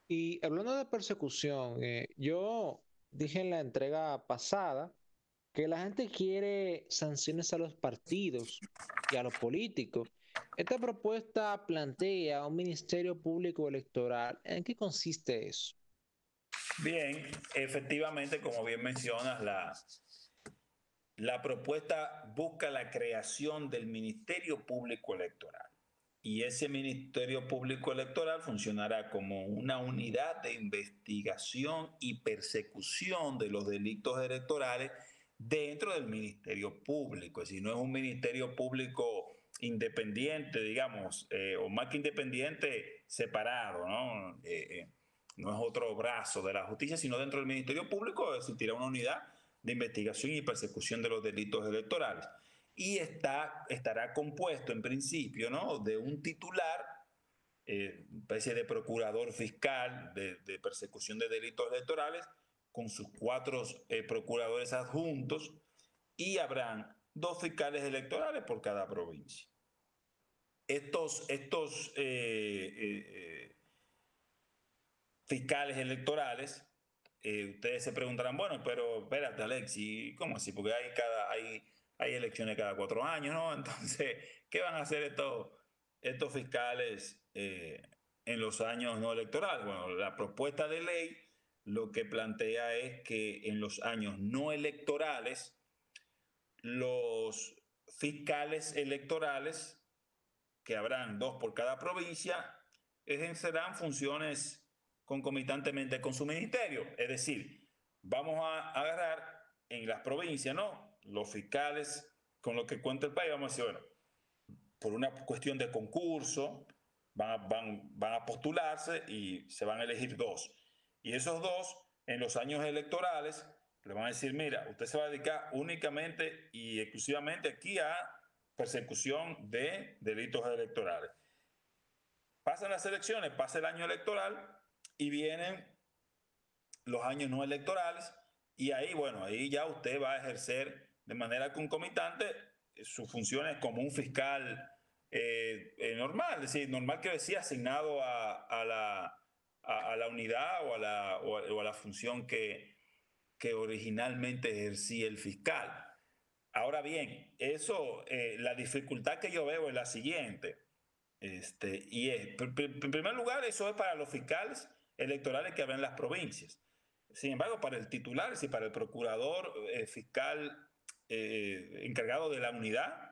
Y hablando de persecución, yo dije en la entrega pasada que la gente quiere sanciones a los partidos a los políticos. Esta propuesta plantea un ministerio público electoral. ¿En qué consiste eso? Bien, efectivamente, como bien mencionas, la, la propuesta busca la creación del Ministerio Público Electoral. Y ese Ministerio Público Electoral funcionará como una unidad de investigación y persecución de los delitos electorales dentro del Ministerio Público. Es decir, no es un Ministerio Público independiente, digamos, eh, o más que independiente, separado, ¿no? Eh, eh, no es otro brazo de la justicia, sino dentro del Ministerio Público existirá una unidad de investigación y persecución de los delitos electorales. Y está, estará compuesto en principio ¿no? de un titular, especie de procurador fiscal de, de persecución de delitos electorales, con sus cuatro eh, procuradores adjuntos y habrán dos fiscales electorales por cada provincia. Estos, estos eh, eh, fiscales electorales, ustedes se preguntarán, bueno, pero espérate, Alexi, ¿cómo así? Porque hay, cada, hay, hay elecciones cada cuatro años, ¿no? Entonces, ¿qué van a hacer estos, estos fiscales en los años no electorales? Bueno, la propuesta de ley lo que plantea es que en los años no electorales, los fiscales electorales, que habrán dos por cada provincia, ejercerán funciones concomitantemente con su ministerio. Es decir, vamos a agarrar en las provincias, ¿no? Los fiscales con lo que cuenta el país, vamos a decir, bueno, por una cuestión de concurso, van van, van a postularse y se van a elegir dos y esos dos, en los años electorales, le van a decir, mira, usted se va a dedicar únicamente y exclusivamente aquí a persecución de delitos electorales. Pasan las elecciones, pasa el año electoral y vienen los años no electorales y ahí, bueno, ahí ya usted va a ejercer de manera concomitante sus funciones como un fiscal eh, eh, normal, es decir, normal que decía asignado a la a, la unidad o a la, o a, la función que, que, originalmente ejercía el fiscal. Ahora bien, eso, eh, la dificultad que yo veo es la siguiente. Este, y es, en primer lugar, eso es para los fiscales electorales que habrá en las provincias. Sin embargo, para el titular, si para el procurador eh, fiscal eh, encargado de la unidad,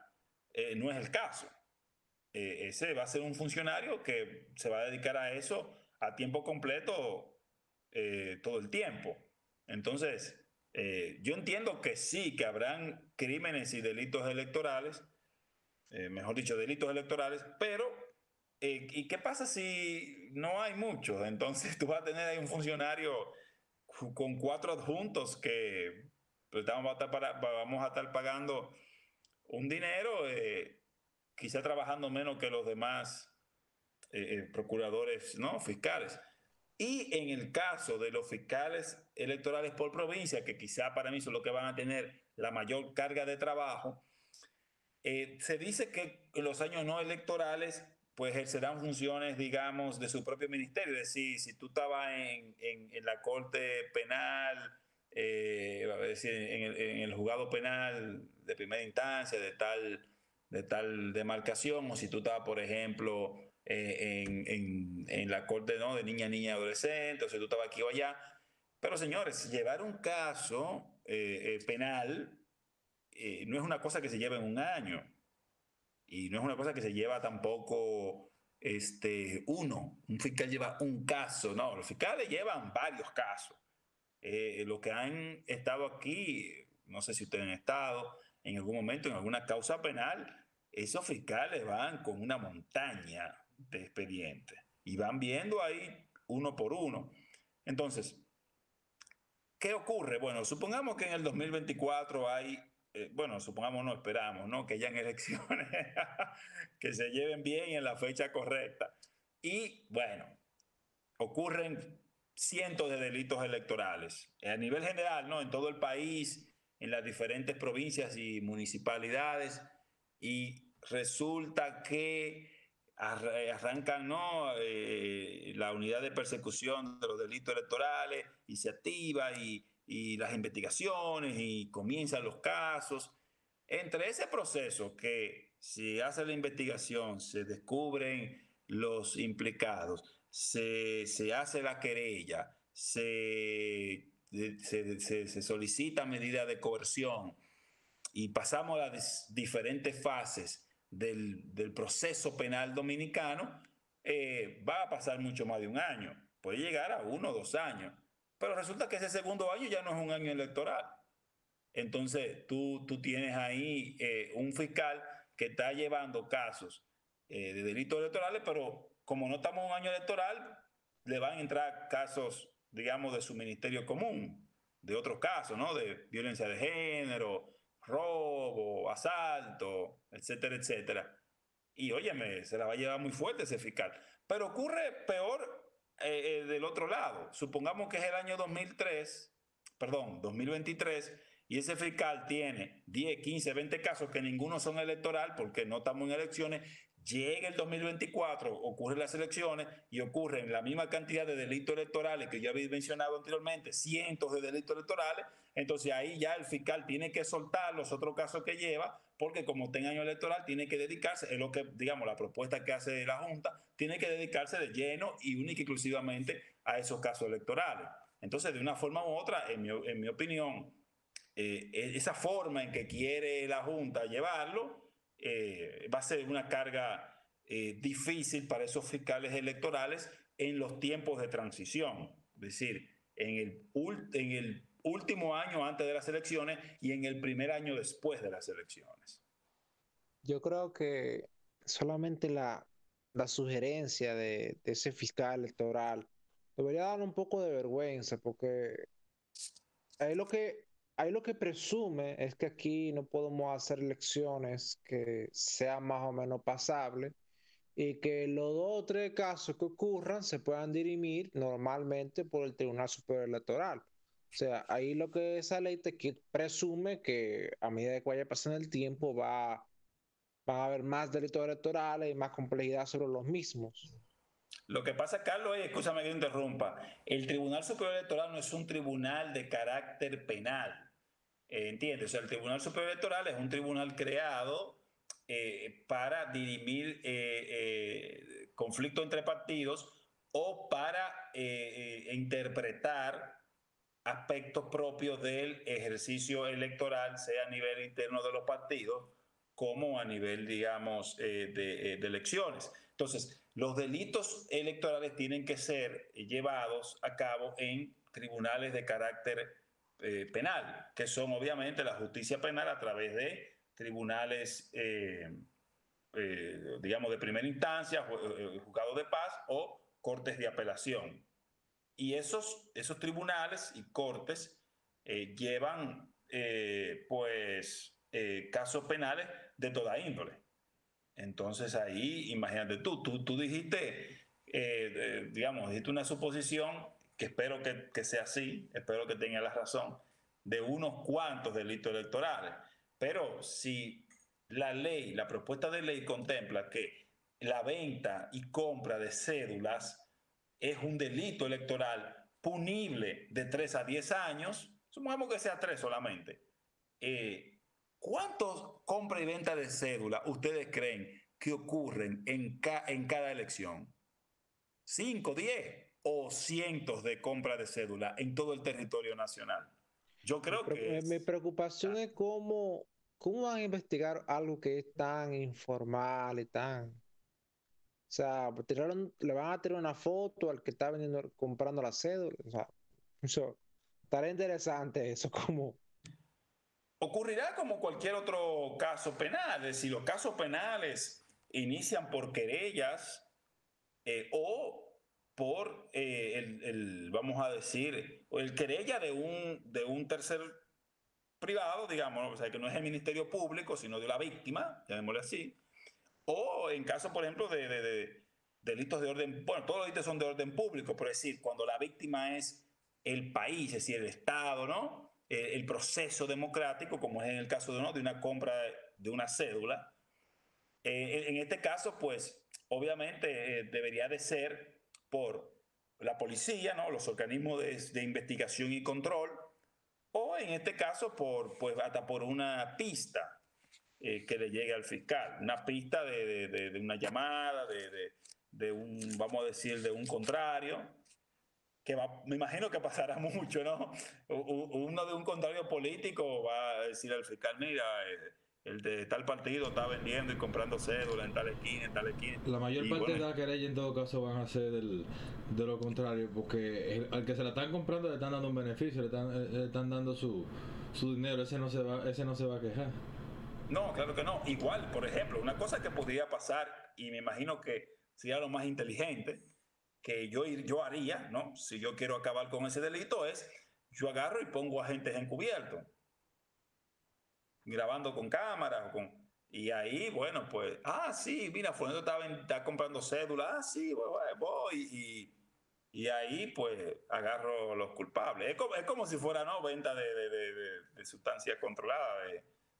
no es el caso. ese va a ser un funcionario que se va a dedicar a eso a tiempo completo todo el tiempo. Entonces, yo entiendo que sí, que habrán crímenes y delitos electorales, mejor dicho, delitos electorales, pero ¿y qué pasa si no hay muchos? Entonces tú vas a tener ahí un funcionario con cuatro adjuntos que pues, vamos, a estar para, vamos a estar pagando un dinero, eh, quizá trabajando menos que los demás eh, eh, procuradores no fiscales. Y en el caso de los fiscales electorales por provincia, que quizá para mí son los que van a tener la mayor carga de trabajo, se dice que en los años no electorales pues ejercerán funciones, digamos, de su propio ministerio. Es decir, si tú estabas en, en, la corte penal, eh, decir, en, el, en, el, juzgado penal de primera instancia, de tal, de tal demarcación, o si tú estabas, por ejemplo, eh, en, la corte ¿no? de niña, niña, adolescente, o si tú estabas aquí o allá. Pero señores, llevar un caso eh, eh penal eh, no es una cosa que se lleva en un año. Y no es una cosa que se lleva tampoco este, uno. Un fiscal lleva un caso, no, los fiscales llevan varios casos. Los que han estado aquí, no sé si ustedes han estado en algún momento en alguna causa penal, esos fiscales van con una montaña de expedientes y van viendo ahí uno por uno. Entonces, ¿qué ocurre? Bueno, supongamos que en el 2024 hay eh, bueno, supongamos no esperamos, ¿no? Que hayan elecciones que se lleven bien en la fecha correcta. Y bueno, ocurren cientos de delitos electorales. A nivel general, ¿no? En todo el país, en las diferentes provincias y municipalidades. Y resulta que arrancan ¿no? Eh, la unidad de persecución de los delitos electorales y se activa y y las investigaciones y comienzan los casos. Entre ese proceso que se hace la investigación, se descubren los implicados, se, se hace la querella, se, se, se, solicita medida de coerción y pasamos a las diferentes fases del, del proceso penal dominicano, eh, va a pasar mucho más de un año, puede llegar a uno o dos años. Pero resulta que ese segundo año ya no es un año electoral. Entonces, tú, tú tienes ahí eh, un fiscal que está llevando casos eh, de delitos electorales, pero como no estamos en un año electoral, le van a entrar casos, digamos, de su ministerio común, de otros casos, ¿no? De violencia de género, robo, asalto, etcétera, etcétera. Y óyeme, se la va a llevar muy fuerte ese fiscal. Pero ocurre peor eh, eh, del otro lado. Supongamos que es el año 2003, perdón, 2023, y ese fiscal tiene 10, 15, 20 casos que ninguno son electoral porque no estamos en elecciones, llega el 2024, ocurren las elecciones y ocurren la misma cantidad de delitos electorales que ya habéis mencionado anteriormente, cientos de delitos electorales, entonces ahí ya el fiscal tiene que soltar los otros casos que lleva porque como está año electoral tiene que dedicarse, es lo que, digamos, la propuesta que hace la Junta, tiene que dedicarse de lleno y única y exclusivamente a esos casos electorales. Entonces, de una forma u otra, en mi, en mi opinión, eh, e, esa forma en que quiere la Junta llevarlo eh, va a ser una carga eh, difícil para esos fiscales electorales en los tiempos de transición. Es decir, en el, en el último año antes de las elecciones y en el primer año después de las elecciones. Yo creo que solamente la, la sugerencia de, de, ese fiscal electoral debería dar un poco de vergüenza porque ahí lo que ahí lo que presume es que aquí no podemos hacer elecciones que sean más o menos pasables y que los dos o tres casos que ocurran se puedan dirimir normalmente por el Tribunal Superior Electoral. O sea, ahí lo que esa ley te presume que a medida que vaya pasando el tiempo va, va a haber más delitos electorales y más complejidad sobre los mismos. Lo que pasa, Carlos, es, escúchame que interrumpa, el Tribunal Superior Electoral no es un tribunal de carácter penal, eh, ¿entiendes? O sea, el Tribunal Superior Electoral es un tribunal creado eh, para dirimir eh, conflictos entre partidos o para interpretar aspectos propios del ejercicio electoral, sea a nivel interno de los partidos como a nivel, digamos, eh, de, de elecciones. Entonces, los delitos electorales tienen que ser llevados a cabo en tribunales de carácter eh, penal, que son obviamente la justicia penal a través de tribunales, eh, eh, digamos, de primera instancia, juzgados de paz o cortes de apelación. Y esos, esos tribunales y cortes llevan, pues, casos penales de toda índole. Entonces ahí, imagínate tú, tú, tú dijiste, digamos, dijiste una suposición que espero que, que sea así, espero que tenga la razón, de unos cuantos delitos electorales. Pero si la ley, la propuesta de ley contempla que la venta y compra de cédulas es un delito electoral punible de 3 a 10 años, supongamos que sea 3 solamente, eh, ¿cuántos compra y venta de cédula ustedes creen que ocurren en, en cada elección? ¿5, 10? o cientos de compras de cédula en todo el territorio nacional. Yo creo que... Mi preocupación es cómo, cómo van a investigar algo que es tan informal y tan... O sea, le van a tirar una foto al que está vendiendo, comprando la cédula. O sea, eso, estará interesante eso, como... Ocurrirá como cualquier otro caso penal, decir, los casos penales inician por querellas eh, o por eh, el, vamos a decir, el querella de un, de un tercer privado, digamos, o sea, que no es el Ministerio Público, sino de la víctima, llamémosle así, o en caso, por ejemplo, de, de, delitos de orden, bueno, todos los delitos son de orden público, pero es decir, cuando la víctima es el país, es decir, el Estado, ¿no? El, proceso democrático, como es en el caso de, ¿no? de una compra de una cédula. Eh, en este caso, pues, obviamente eh, debería de ser por la policía, ¿no? los organismos de, investigación y control, o en este caso por, pues, hasta por una pista eh, que le llegue al fiscal, una pista de, una llamada, de, un, vamos a decir, de un contrario, que me imagino que pasará mucho, ¿no? Uno de un contrario político va a decir al fiscal, mira, eh, el de tal partido está vendiendo y comprando cédula en tal esquina, en tal esquina. La mayor parte de la querella en todo caso van a ser del, de lo contrario, porque al que se la están comprando le están dando un beneficio, le están, eh, le están dando su, su dinero, ese no, se va, ese no se va a quejar. No, claro que no. Igual, por ejemplo, una cosa que podría pasar, y me imagino que sería lo más inteligente, que yo, yo haría, ¿no? Si yo quiero acabar con ese delito, es yo agarro y pongo agentes encubiertos grabando con cámara. Con, y ahí, bueno, pues, ah, sí, mira, Fuente está, está comprando cédula, ah, sí, voy, voy, y, y ahí, pues, agarro los culpables. Es como, es como si fuera, ¿no? Venta de, de sustancias controladas,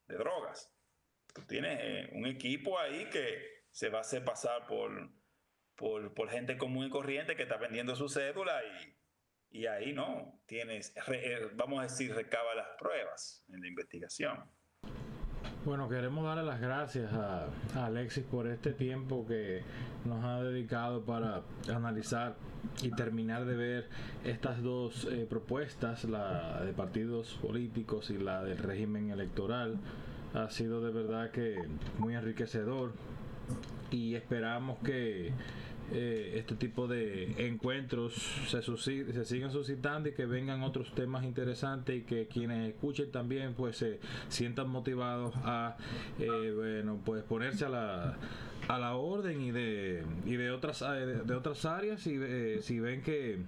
de, drogas. Tú tienes eh, un equipo ahí que se va a hacer pasar por, por, por gente común y corriente que está vendiendo su cédula y, y ahí no, tienes, eh, vamos a decir, recaba las pruebas en la investigación. Bueno, queremos darle las gracias a, Alexis por este tiempo que nos ha dedicado para analizar y terminar de ver estas dos eh, propuestas, la de partidos políticos y la del régimen electoral. Ha sido de verdad que muy enriquecedor y esperamos que eh, este tipo de encuentros se, se sigan suscitando y que vengan otros temas interesantes y que quienes escuchen también pues se sientan motivados a eh, bueno pues ponerse a la a la orden y de, y de otras de otras áreas y eh, si ven que,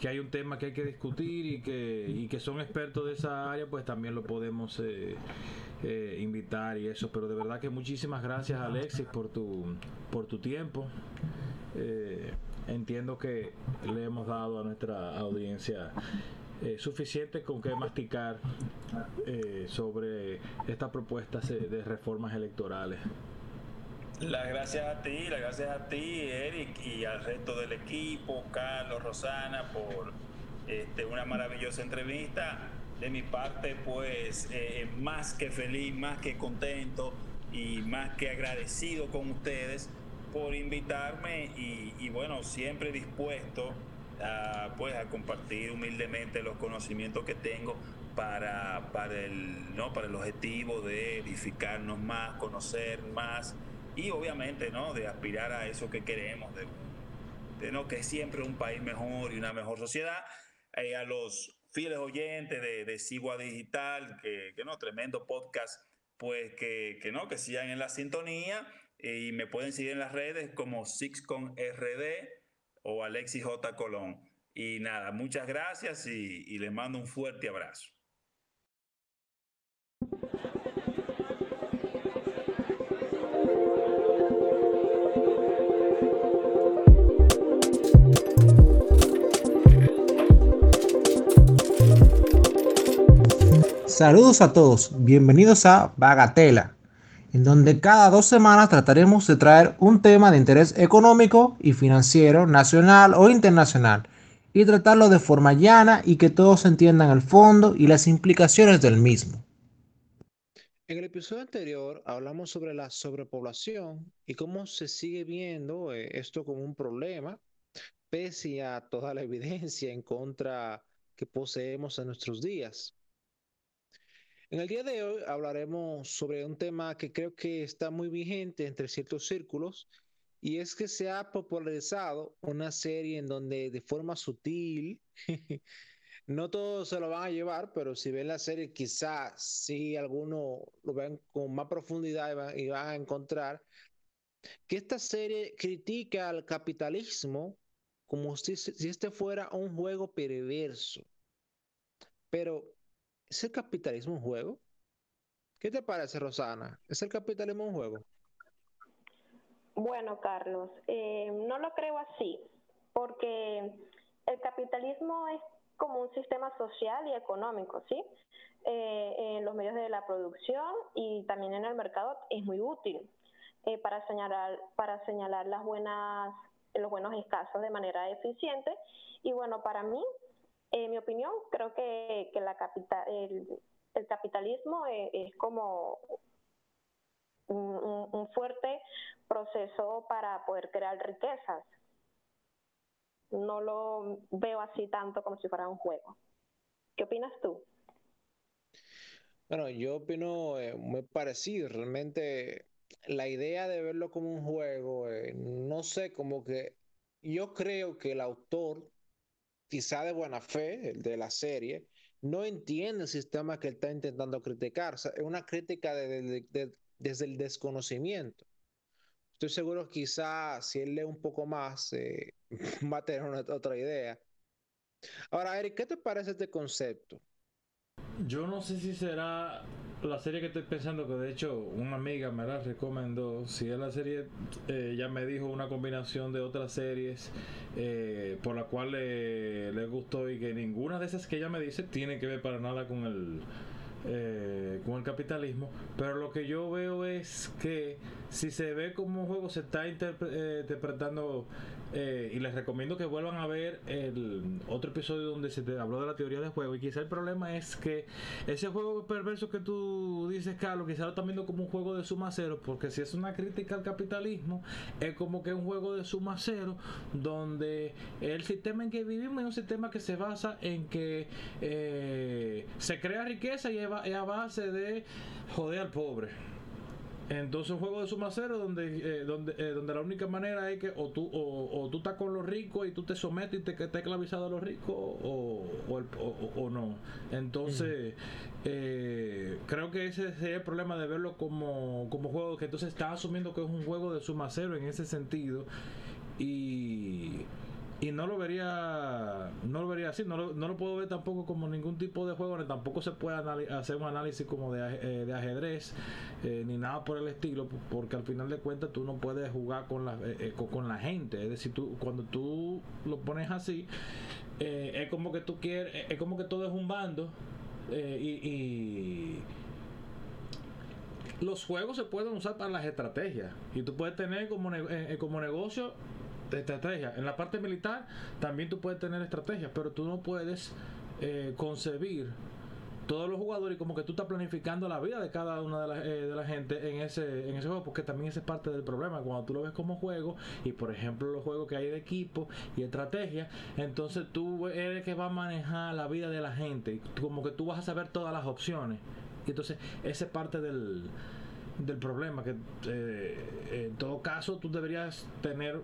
que, hay un tema que hay que discutir y que, y que son expertos de esa área pues también lo podemos invitar y eso. Pero de verdad que muchísimas gracias Alexis por tu por tu tiempo eh, entiendo que le hemos dado a nuestra audiencia eh, suficiente con que masticar eh, sobre estas propuestas de reformas electorales. Las gracias a ti, las gracias a ti, Eric, y al resto del equipo, Carlos, Rosana, por este, una maravillosa entrevista. De mi parte, pues, más que feliz, más que contento y más que agradecido con ustedes por invitarme y, bueno, siempre dispuesto a, pues, a compartir humildemente los conocimientos que tengo para, para, el, ¿no? para el objetivo de edificarnos más, conocer más y obviamente ¿no? de aspirar a eso que queremos, de, de ¿no? que siempre un país mejor y una mejor sociedad. Eh, a los fieles oyentes de, de Sigua Digital, que, que, no, tremendo podcast, pues que, que no, que sigan en la sintonía y me pueden seguir en las redes como SixConRD o Alexis J. Colón. Y nada, muchas gracias y, y les mando un fuerte abrazo. Saludos a todos, bienvenidos a Bagatela, en donde cada dos semanas trataremos de traer un tema de interés económico y financiero, nacional o internacional, y tratarlo de forma llana y que todos entiendan el fondo y las implicaciones del mismo. En el episodio anterior hablamos sobre la sobrepoblación y cómo se sigue viendo eh, esto como un problema, pese a toda la evidencia en contra que poseemos en nuestros días. En el día de hoy hablaremos sobre un tema que creo que está muy vigente entre ciertos círculos y es que se ha popularizado una serie en donde de forma sutil, no todos se lo van a llevar, pero si ven la serie quizás sí algunos lo ven con más profundidad y van, a encontrar que esta serie critica al capitalismo como si, si este fuera un juego perverso. Pero ¿Es el capitalismo un juego? ¿Qué te parece, Rosana? ¿Es el capitalismo un juego? Bueno, Carlos, eh, no lo creo así, porque el capitalismo es como un sistema social y económico, ¿sí? Eh, en los medios de la producción y también en el mercado es muy útil eh, para señalar para señalar las buenas los buenos escasos de manera eficiente y bueno para mí en mi opinión, creo que, la capital, el, el capitalismo es, es como un, un, fuerte proceso para poder crear riquezas. No lo veo así tanto como si fuera un juego. ¿Qué opinas tú? Bueno, yo opino eh, muy parecido. Realmente la idea de verlo como un juego, eh, no sé, como que yo creo que el autor quizá de buena fe, el de la serie, no entiende el sistema que él está intentando criticar. Es una crítica de, de, de, desde el desconocimiento. Estoy seguro que quizá si él lee un poco más, eh, va a tener otra idea. Ahora, Eric, ¿qué te parece este concepto? Yo no sé si será la serie que estoy pensando, que de hecho una amiga me la recomendó, si es la serie, eh, ya me dijo una combinación de otras series eh, por la cual le, le, gustó y que ninguna de esas que ella me dice tiene que ver para nada con el, eh, con el capitalismo, pero lo que yo veo es que si se ve como un juego se está interpre eh, interpretando eh, y les recomiendo que vuelvan a ver el otro episodio donde se te habló de la teoría del juego y quizá el problema es que ese juego perverso que tú dices Carlos quizá lo están viendo como un juego de suma cero porque si es una crítica al capitalismo es como que un juego de suma cero donde el sistema en que vivimos es un sistema que se basa en que se crea riqueza y es a base de joder al pobre. Entonces un juego de suma cero donde eh, donde eh, donde la única manera es que o tú o, o, tú estás con los ricos y tú te sometes y te, te esclavizado a los ricos o, o, o no. Entonces eh, creo que ese es el problema de verlo como, como juego que entonces está asumiendo que es un juego de suma cero en ese sentido. Y y no lo vería no lo vería así no lo, no lo puedo ver tampoco como ningún tipo de juego tampoco se puede hacer un análisis como de, eh, de ajedrez eh, ni nada por el estilo porque al final de cuentas tú no puedes jugar con la eh, con, la gente. Es decir tú cuando tú lo pones así es como que tú quieres es como que todo es un bando y, y los juegos se pueden usar para las estrategias y tú puedes tener como, como negocio estrategia. En la parte militar también tú puedes tener estrategias, pero tú no puedes eh, concebir todos los jugadores y como que tú estás planificando la vida de cada una de la, eh, de la gente en ese, en ese juego, porque también ese es parte del problema. Cuando tú lo ves como juego, y por ejemplo los juegos que hay de equipo y estrategia, entonces tú eres que va a manejar la vida de la gente, como que tú vas a saber todas las opciones. Y entonces, esa es parte del, del problema, que eh, en todo caso tú deberías tener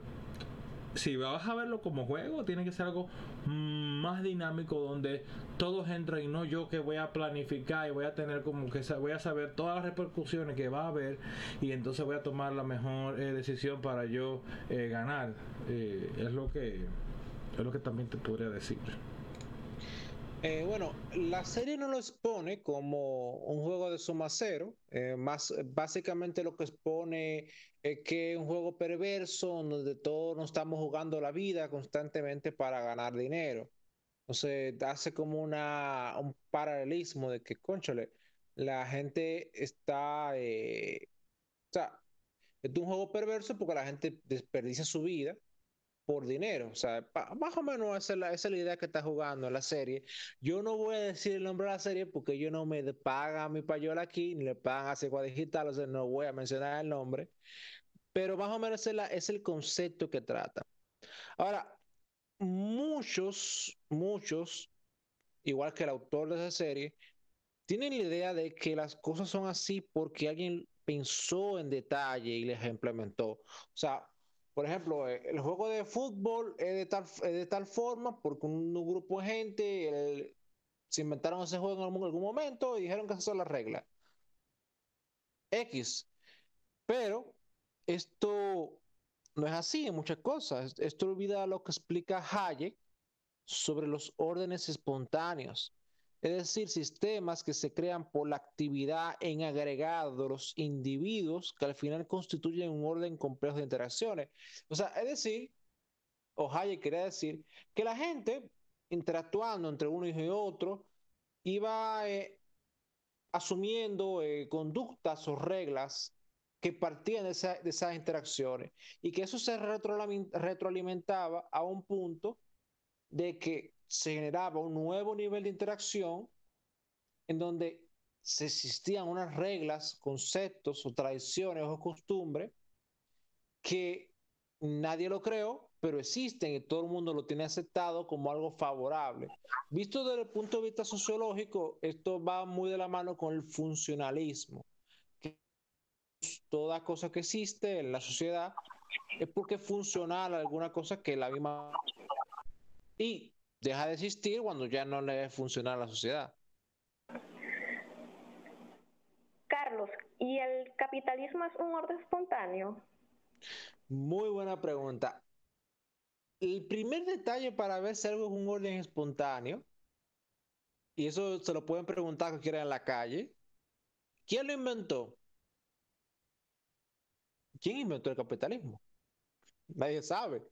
si vas a verlo como juego, tiene que ser algo más dinámico donde todos entran y no yo que voy a planificar y voy a tener como que voy a saber todas las repercusiones que va a haber y entonces voy a tomar la mejor eh, decisión para yo eh, ganar. Eh, es lo que es lo que también te podría decir. Eh, bueno, la serie no lo expone como un juego de suma cero, eh, más básicamente lo que expone es que es un juego perverso donde todos nos estamos jugando la vida constantemente para ganar dinero. Entonces hace como una, un paralelismo de que, conchole, la gente está, eh, o sea, es un juego perverso porque la gente desperdicia su vida por dinero. O sea, más o menos esa es, la, esa es la idea que está jugando la serie. Yo no voy a decir el nombre de la serie porque yo no me pagan mi payola aquí, ni le pagan a Segua Digital, o sea, no voy a mencionar el nombre. Pero más o menos es, es el concepto que trata. Ahora, muchos, muchos, igual que el autor de esa serie, tienen la idea de que las cosas son así porque alguien pensó en detalle y les implementó. O sea, por ejemplo, eh, el juego de fútbol es de tal, de tal forma porque un, grupo de gente se inventaron ese juego en algún, momento y dijeron que esas son las reglas. X. Pero esto no es así en muchas cosas. Esto olvida lo que explica Hayek sobre los órdenes espontáneos es decir, sistemas que se crean por la actividad en agregado de los individuos que al final constituyen un orden complejo de interacciones. O sea, es decir, o Hayek quería decir que la gente interactuando entre uno y otro iba eh, asumiendo eh, conductas o reglas que partían de, esas interacciones y que eso se retroalimentaba a un punto de que se generaba un nuevo nivel de interacción en donde se existían unas reglas, conceptos o tradiciones o costumbres que nadie lo creó, pero existen y todo el mundo lo tiene aceptado como algo favorable. Visto desde el punto de vista sociológico, esto va muy de la mano con el funcionalismo. toda cosa que existe en la sociedad es porque funciona alguna cosa que la misma... Y deja de existir cuando ya no le funciona a la sociedad. Carlos, ¿y el capitalismo es un orden espontáneo? Muy buena pregunta. El primer detalle para ver si algo es un orden espontáneo, y eso se lo pueden preguntar a cualquiera en la calle, ¿quién lo inventó? ¿Quién inventó el capitalismo? Nadie sabe.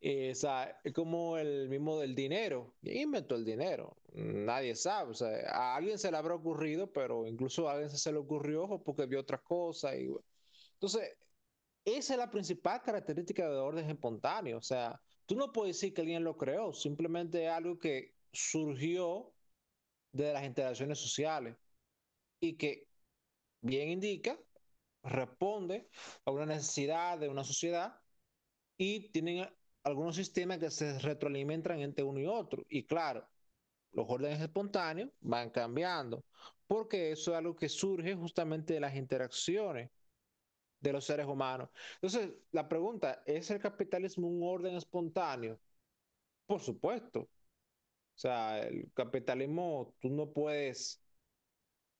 Eh, es como el mismo del dinero. ¿Quién inventó el dinero? Nadie sabe. O sea, a alguien se le habrá ocurrido, pero incluso a alguien se le ocurrió porque vio otras cosas. Y... Entonces, esa es la principal característica de orden espontáneo. O sea, tú no puedes decir que alguien lo creó, simplemente es algo que surgió de las interacciones sociales y que, bien indica, responde a una necesidad de una sociedad y tienen algunos sistemas que se retroalimentan entre uno y otro. Y claro, los órdenes espontáneos van cambiando, porque eso es algo que surge justamente de las interacciones de los seres humanos. Entonces, la pregunta, ¿es el capitalismo un orden espontáneo? Por supuesto. O sea, el capitalismo, tú no puedes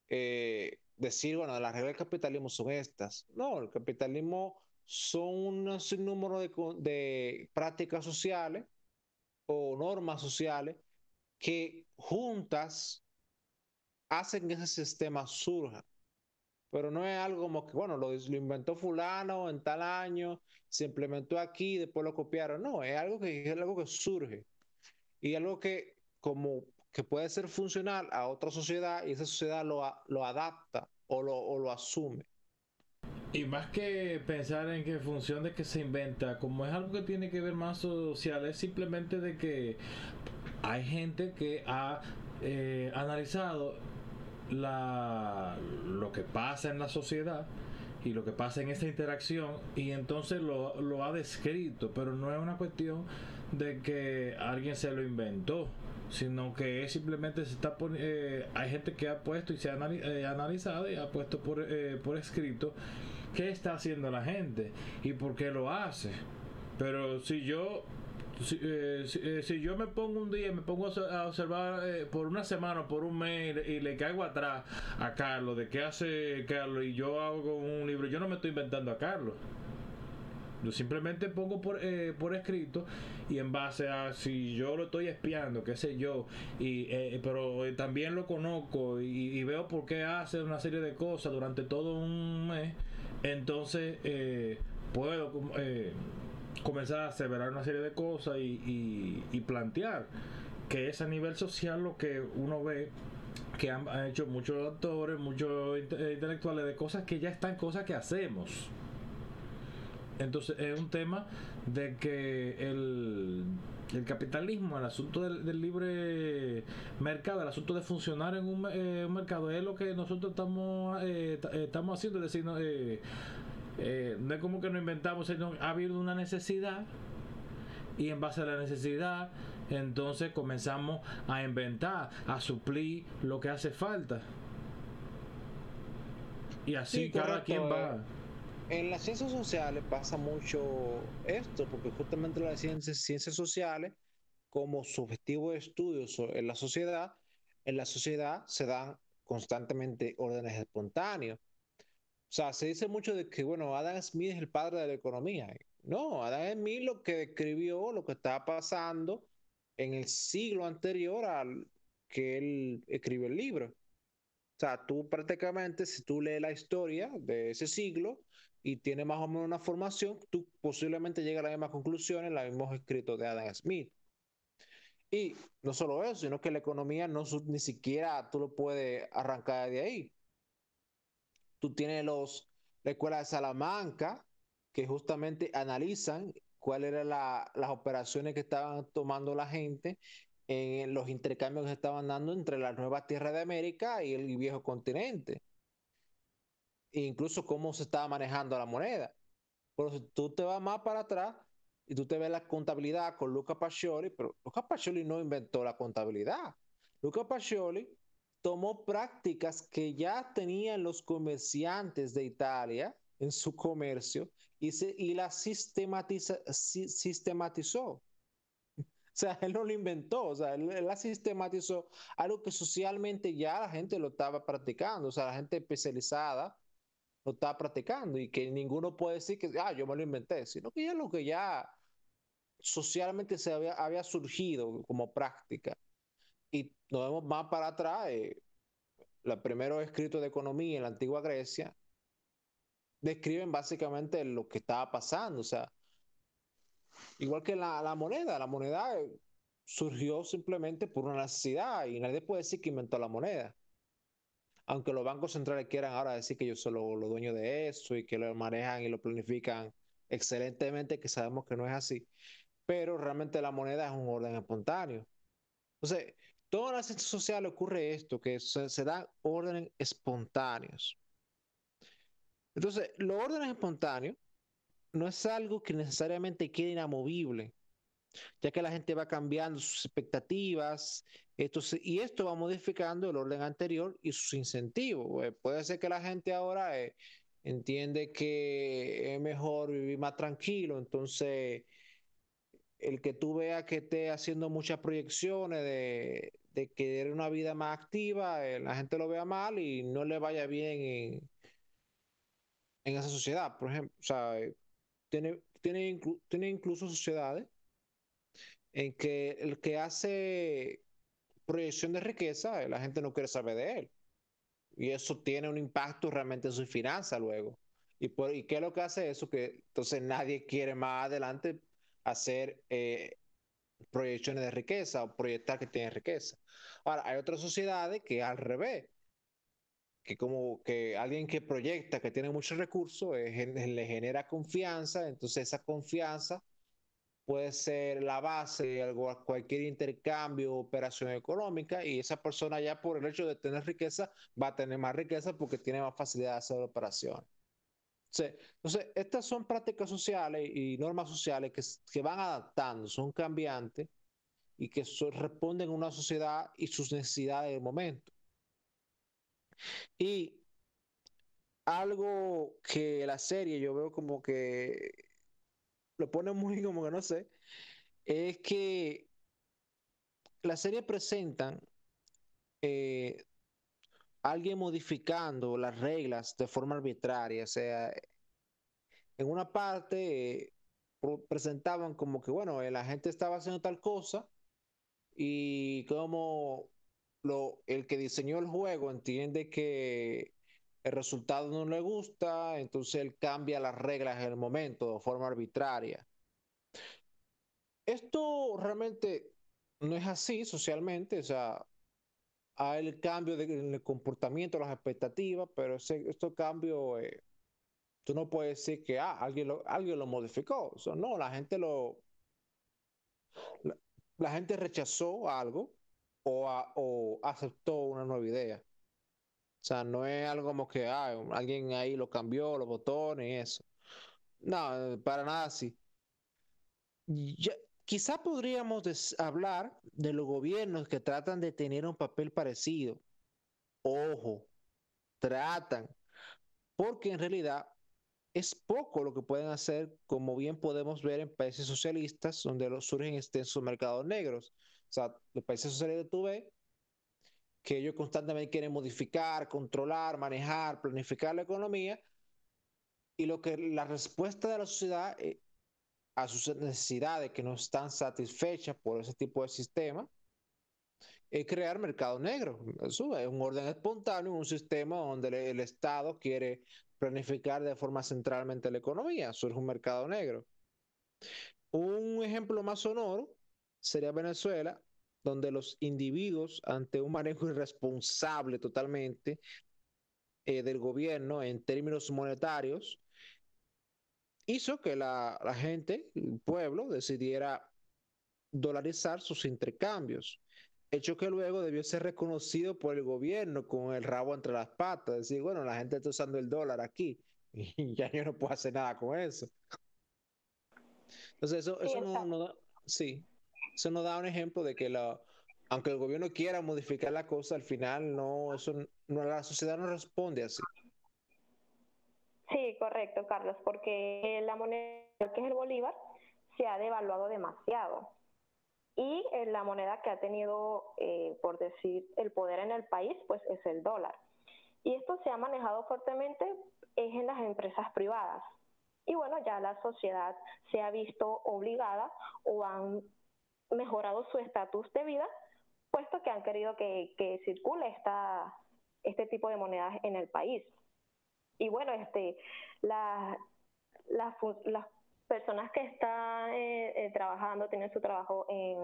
eh, decir, bueno, las reglas del capitalismo son estas. No, el capitalismo son un sinnúmero de, de prácticas sociales o normas sociales que juntas hacen que ese sistema surja. Pero no es algo como que, bueno, lo, lo, inventó fulano en tal año, se implementó aquí, después lo copiaron. No, es algo que, es algo que surge. Y algo que como que puede ser funcional a otra sociedad y esa sociedad lo, lo adapta o lo, o lo asume. Y más que pensar en qué función de que se inventa, como es algo que tiene que ver más social, es simplemente de que hay gente que ha eh, analizado la, lo que pasa en la sociedad y lo que pasa en esa interacción y entonces lo, lo ha descrito, pero no es una cuestión de que alguien se lo inventó sino que es simplemente se está eh, hay gente que ha puesto y se ha eh, analizado y ha puesto por, eh, por escrito qué está haciendo la gente y por qué lo hace. Pero si yo si, si, yo me pongo un día me pongo a observar por una semana o por un mes y le caigo atrás a Carlos de qué hace Carlos y yo hago un libro yo no me estoy inventando a Carlos yo simplemente pongo por, eh, por escrito y en base a si yo lo estoy espiando, qué sé yo, y, eh, pero también lo conozco y, veo por qué hace una serie de cosas durante todo un mes, entonces eh, puedo comenzar a aseverar una serie de cosas y, y, plantear que es a nivel social lo que uno ve que han, hecho muchos autores, muchos intelectuales de cosas que ya están, cosas que hacemos. Entonces es un tema de que el, capitalismo, el asunto del, libre mercado, el asunto de funcionar en un, eh, mercado es lo que nosotros estamos eh, eh, estamos haciendo, es decir, no, es como que nos inventamos, sino ha habido una necesidad y en base a la necesidad entonces comenzamos a inventar, a suplir lo que hace falta. Y así cada quien va en las ciencias sociales pasa mucho esto, porque justamente las ciencias, sociales, como su objetivo de estudio en la sociedad, en la sociedad se dan constantemente órdenes espontáneos. O sea, se dice mucho de que, bueno, Adam Smith es el padre de la economía. No, Adam Smith lo que describió, lo que estaba pasando en el siglo anterior al que él escribió el libro. O sea, tú prácticamente, si tú lees la historia de ese siglo, y tiene más o menos una formación, tú posiblemente llegas a las mismas conclusiones, los mismos escritos de Adam Smith. Y no solo eso, sino que la economía no ni siquiera tú lo puedes arrancar de ahí. Tú tienes los, la escuela de Salamanca, que justamente analizan cuáles eran las operaciones que estaban tomando la gente en los intercambios que se estaban dando entre las nuevas tierras de América y el viejo continente incluso cómo se estaba manejando la moneda. Pero si tú te vas más para atrás y tú te ves la contabilidad con Luca Pacioli, pero Luca Pacioli no inventó la contabilidad. Luca Pacioli tomó prácticas que ya tenían los comerciantes de Italia en su comercio y, se, y las sistematiza, sistematizó. O sea, él no lo inventó, o sea, él, la sistematizó algo que socialmente ya la gente lo estaba practicando, o sea, la gente especializada está practicando y que ninguno puede decir que, ah, yo me lo inventé, sino que ya lo que ya socialmente se había, había surgido como práctica. Y nos vemos más para atrás, eh, los primeros escritos de economía en la antigua Grecia describen básicamente lo que estaba pasando, o sea, igual que la, la moneda, la moneda eh, surgió simplemente por una necesidad y nadie puede decir que inventó la moneda aunque los bancos centrales quieran ahora decir que ellos son los, dueños de eso y que lo manejan y lo planifican excelentemente, que sabemos que no es así, pero realmente la moneda es un orden espontáneo. Entonces, todas las ciencias sociales ocurre esto, que se, se dan órdenes espontáneos. Entonces, los órdenes espontáneos no es algo que necesariamente quede inamovible ya que la gente va cambiando sus expectativas esto y esto va modificando el orden anterior y sus incentivos. Eh, puede ser que la gente ahora eh, entiende que es mejor vivir más tranquilo, entonces el que tú veas que esté haciendo muchas proyecciones de, de querer una vida más activa, eh, la gente lo vea mal y no le vaya bien en, esa sociedad, por ejemplo. O sea, tiene, tiene, tiene incluso sociedades en que el que hace proyección de riqueza, eh, la gente no quiere saber de él. Y eso tiene un impacto realmente en su finanza luego. ¿Y, por, ¿Y qué es lo que hace eso? Que entonces nadie quiere más adelante hacer eh, proyecciones de riqueza o proyectar que tiene riqueza. Ahora, hay otras sociedades que al revés, que como que alguien que proyecta que tiene muchos recursos eh, le genera confianza, entonces esa confianza puede ser la base de cualquier intercambio operación económica y esa persona ya por el hecho de tener riqueza va a tener más riqueza porque tiene más facilidad de hacer operaciones. Entonces, estas son prácticas sociales y normas sociales que, que van adaptando, son cambiantes y que responden a una sociedad y sus necesidades del momento. Y algo que la serie yo veo como que lo pone muy como que no sé, es que la serie presentan eh, alguien modificando las reglas de forma arbitraria. O sea, en una parte presentaban como que, bueno, la gente estaba haciendo tal cosa y como lo, el que diseñó el juego entiende que el resultado no le gusta, entonces él cambia las reglas en el momento de forma arbitraria. Esto realmente no es así socialmente, o sea, hay el cambio de, en el comportamiento, las expectativas, pero ese, estos cambios, eh, tú no puedes decir que ah, alguien, lo, alguien lo modificó. No, la gente lo. La, gente rechazó algo o, o, aceptó una nueva idea. O sea, no es algo como que ah, alguien ahí lo cambió, los botones y eso. No, para nada así. Ya, Quizá podríamos hablar de los gobiernos que tratan de tener un papel parecido. Ojo, tratan, porque en realidad es poco lo que pueden hacer, como bien podemos ver en países socialistas donde surgen extensos mercados negros. O sea, los países socialistas tú ves que ellos constantemente quieren modificar, controlar, manejar, planificar la economía y lo que la respuesta de la sociedad eh, a sus necesidades que no están satisfechas por ese tipo de sistema, es crear mercado negro. Eso es un orden espontáneo, un sistema donde el Estado quiere planificar de forma centralmente la economía. Surge un mercado negro. Un ejemplo más sonoro sería Venezuela, donde los individuos, ante un manejo irresponsable totalmente eh, del gobierno en términos monetarios, hizo que la, gente, el pueblo, decidiera dolarizar sus intercambios, hecho que luego debió ser reconocido por el gobierno con el rabo entre las patas, decir, bueno, la gente está usando el dólar aquí y ya yo no puedo hacer nada con eso. Entonces eso, eso no, da, sí, eso nos da un ejemplo de que la, aunque el gobierno quiera modificar la cosa, al final no, eso no, la sociedad no responde así. Sí, correcto, Carlos, porque la moneda que es el bolívar se ha devaluado demasiado. Y la moneda que ha tenido, eh, por decir, el poder en el país, pues es el dólar. Y esto se ha manejado fuertemente es en las empresas privadas. Y bueno, ya la sociedad se ha visto obligada o han mejorado su estatus de vida, puesto que han querido que, circule esta, este tipo de monedas en el país y bueno, este, las personas que están eh, eh, trabajando, tienen su trabajo en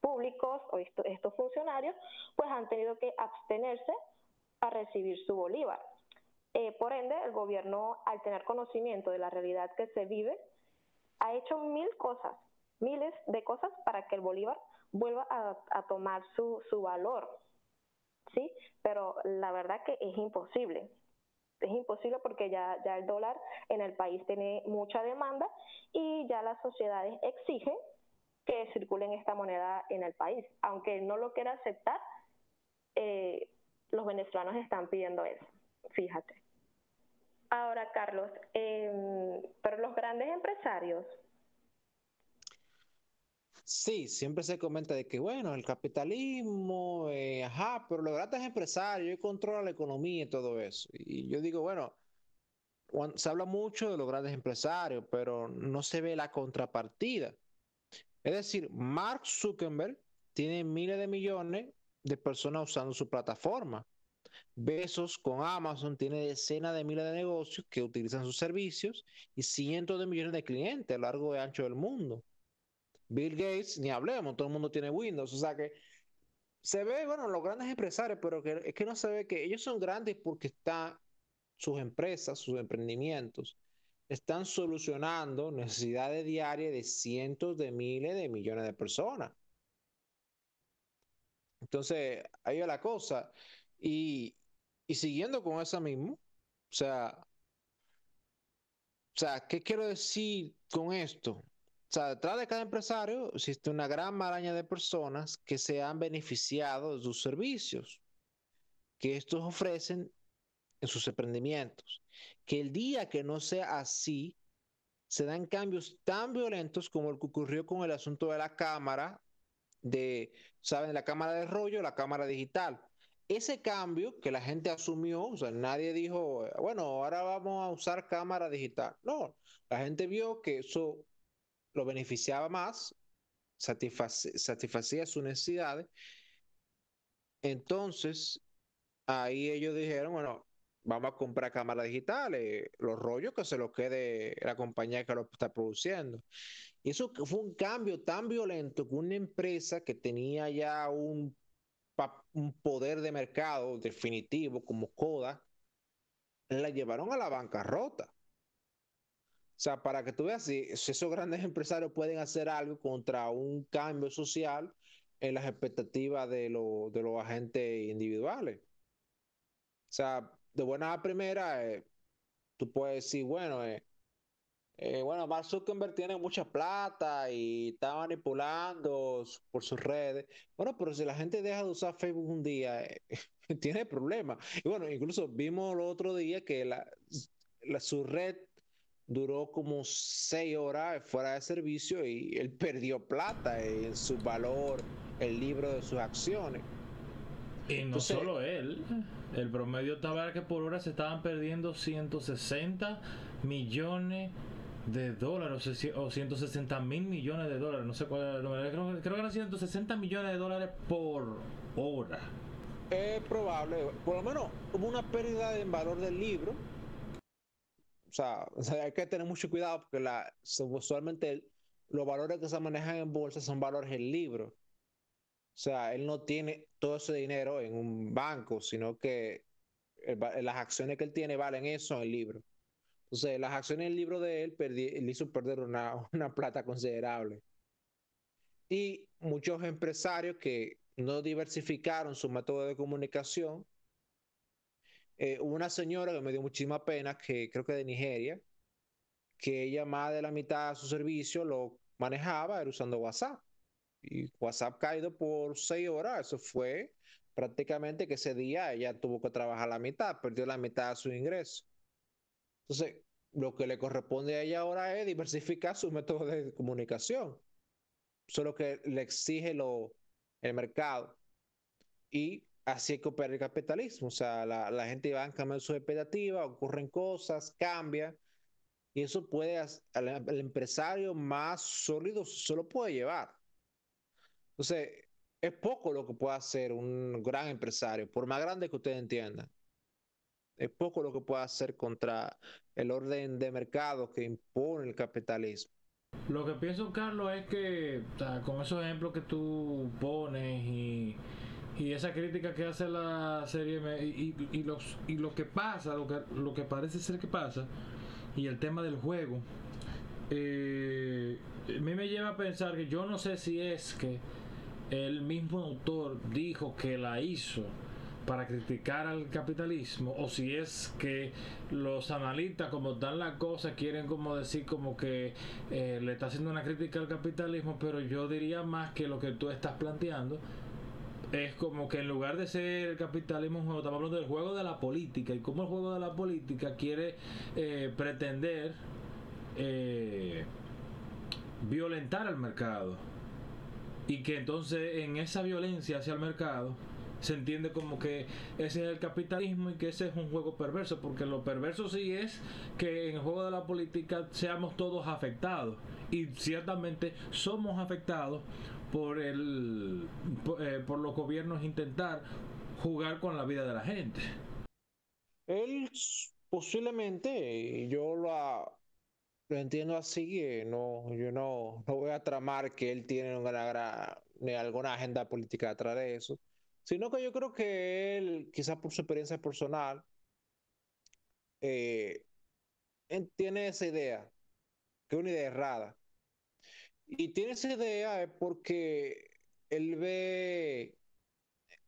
públicos o estos funcionarios, pues han tenido que abstenerse a recibir su bolívar. Eh, por ende, el gobierno, al tener conocimiento de la realidad que se vive, ha hecho mil cosas, miles de cosas para que el bolívar vuelva a, a tomar su, su valor. ¿Sí? Pero la verdad que es imposible es imposible porque ya, ya el dólar en el país tiene mucha demanda y ya las sociedades exigen que circulen esta moneda en el país. Aunque no lo quiera aceptar, eh, los venezolanos están pidiendo eso, fíjate. Ahora, Carlos, eh, pero los grandes empresarios Sí, siempre se comenta de que, bueno, el capitalismo, eh, ajá, pero los grandes empresarios controlan la economía y todo eso. Y yo digo, bueno, se habla mucho de los grandes empresarios, pero no se ve la contrapartida. Es decir, Mark Zuckerberg tiene miles de millones de personas usando su plataforma. Besos con Amazon tiene decenas de miles de negocios que utilizan sus servicios y cientos de millones de clientes a lo largo y ancho del mundo. Bill Gates, ni hablemos, todo el mundo tiene Windows, o sea que se ve, bueno, los grandes empresarios, pero que, es que no se ve que ellos son grandes porque están sus empresas, sus emprendimientos, están solucionando necesidades diarias de cientos de miles de millones de personas. Entonces, ahí va la cosa. Y, y siguiendo con eso mismo, o sea, o sea, ¿qué quiero decir con esto? Sea, detrás de cada empresario existe una gran maraña de personas que se han beneficiado de sus servicios que estos ofrecen en sus emprendimientos. Que el día que no sea así, se dan cambios tan violentos como el que ocurrió con el asunto de la cámara, de, ¿saben? La cámara de rollo, la cámara digital. Ese cambio que la gente asumió, o sea, nadie dijo, bueno, ahora vamos a usar cámara digital. No, la gente vio que eso lo beneficiaba más, satisfacía sus necesidades. Entonces, ahí ellos dijeron, bueno, vamos a comprar cámaras digitales, los rollos que se los quede la compañía que lo está produciendo. Y eso fue un cambio tan violento que una empresa que tenía ya un, poder de mercado definitivo como Kodak, la llevaron a la bancarrota. O sea, para que tú veas si, esos grandes empresarios pueden hacer algo contra un cambio social en las expectativas de, de los agentes individuales. O sea, de buena a primera, eh, tú puedes decir, bueno, eh, eh, bueno, Mark Zuckerberg tiene mucha plata y está manipulando por sus redes. Bueno, pero si la gente deja de usar Facebook un día, tiene problemas. Y bueno, incluso vimos el otro día que la, su red duró como seis horas fuera de servicio y él perdió plata en su valor, el libro de sus acciones. Y no solo él. El promedio estaba que por hora se estaban perdiendo 160 millones de dólares o 160 mil millones de dólares. No sé cuál era el número. Creo, que eran 160 millones de dólares por hora. Es probable. Por lo menos hubo una pérdida en valor del libro. O sea, hay que tener mucho cuidado porque la, usualmente los valores que se manejan en bolsa son valores del libro. O sea, él no tiene todo ese dinero en un banco, sino que las acciones que él tiene valen eso en el libro. Entonces, las acciones del libro de él le hizo perder una plata considerable. Y muchos empresarios que no diversificaron su método de comunicación. Eh, una señora que me dio muchísima pena, que creo que de Nigeria, que ella más de la mitad de su servicio lo manejaba era usando WhatsApp y WhatsApp caído por seis horas, eso fue prácticamente que ese día ella tuvo que trabajar la mitad, perdió la mitad de su ingreso. Entonces, lo que le corresponde a ella ahora es diversificar sus métodos de comunicación. Solo que le exige lo, el mercado. Y así es que opera el capitalismo. O sea, la, la gente va a cambiar sus expectativas, ocurren cosas, cambia. Y eso puede, al, al empresario más sólido solo puede llevar. Entonces, es poco lo que puede hacer un gran empresario, por más grande que usted entienda. Es poco lo que puede hacer contra el orden de mercado que impone el capitalismo. Lo que pienso, Carlos, es que con esos ejemplos que tú pones y, esa crítica que hace la serie y, los, y lo que pasa, lo que, lo que parece ser que pasa, y el tema del juego, eh, a mí me lleva a pensar que yo no sé si es que el mismo autor dijo que la hizo para criticar al capitalismo o si es que los analistas como dan la cosa quieren como decir como que eh, le está haciendo una crítica al capitalismo pero yo diría más que lo que tú estás planteando es como que en lugar de ser el capitalismo estamos hablando del juego de la política y cómo el juego de la política quiere eh, pretender eh, violentar al mercado. Y que entonces en esa violencia hacia el mercado se entiende como que ese es el capitalismo y que ese es un juego perverso, porque lo perverso sí es que en el juego de la política seamos todos afectados y ciertamente somos afectados por el por, eh, los gobiernos intentar jugar con la vida de la gente. Él posiblemente, yo lo, lo entiendo así, no, yo no, no voy a tramar que él tiene una, alguna agenda política detrás de eso, sino que yo creo que él, quizás por su experiencia personal, eh, tiene esa idea, que es una idea errada. Y tiene esa idea porque él ve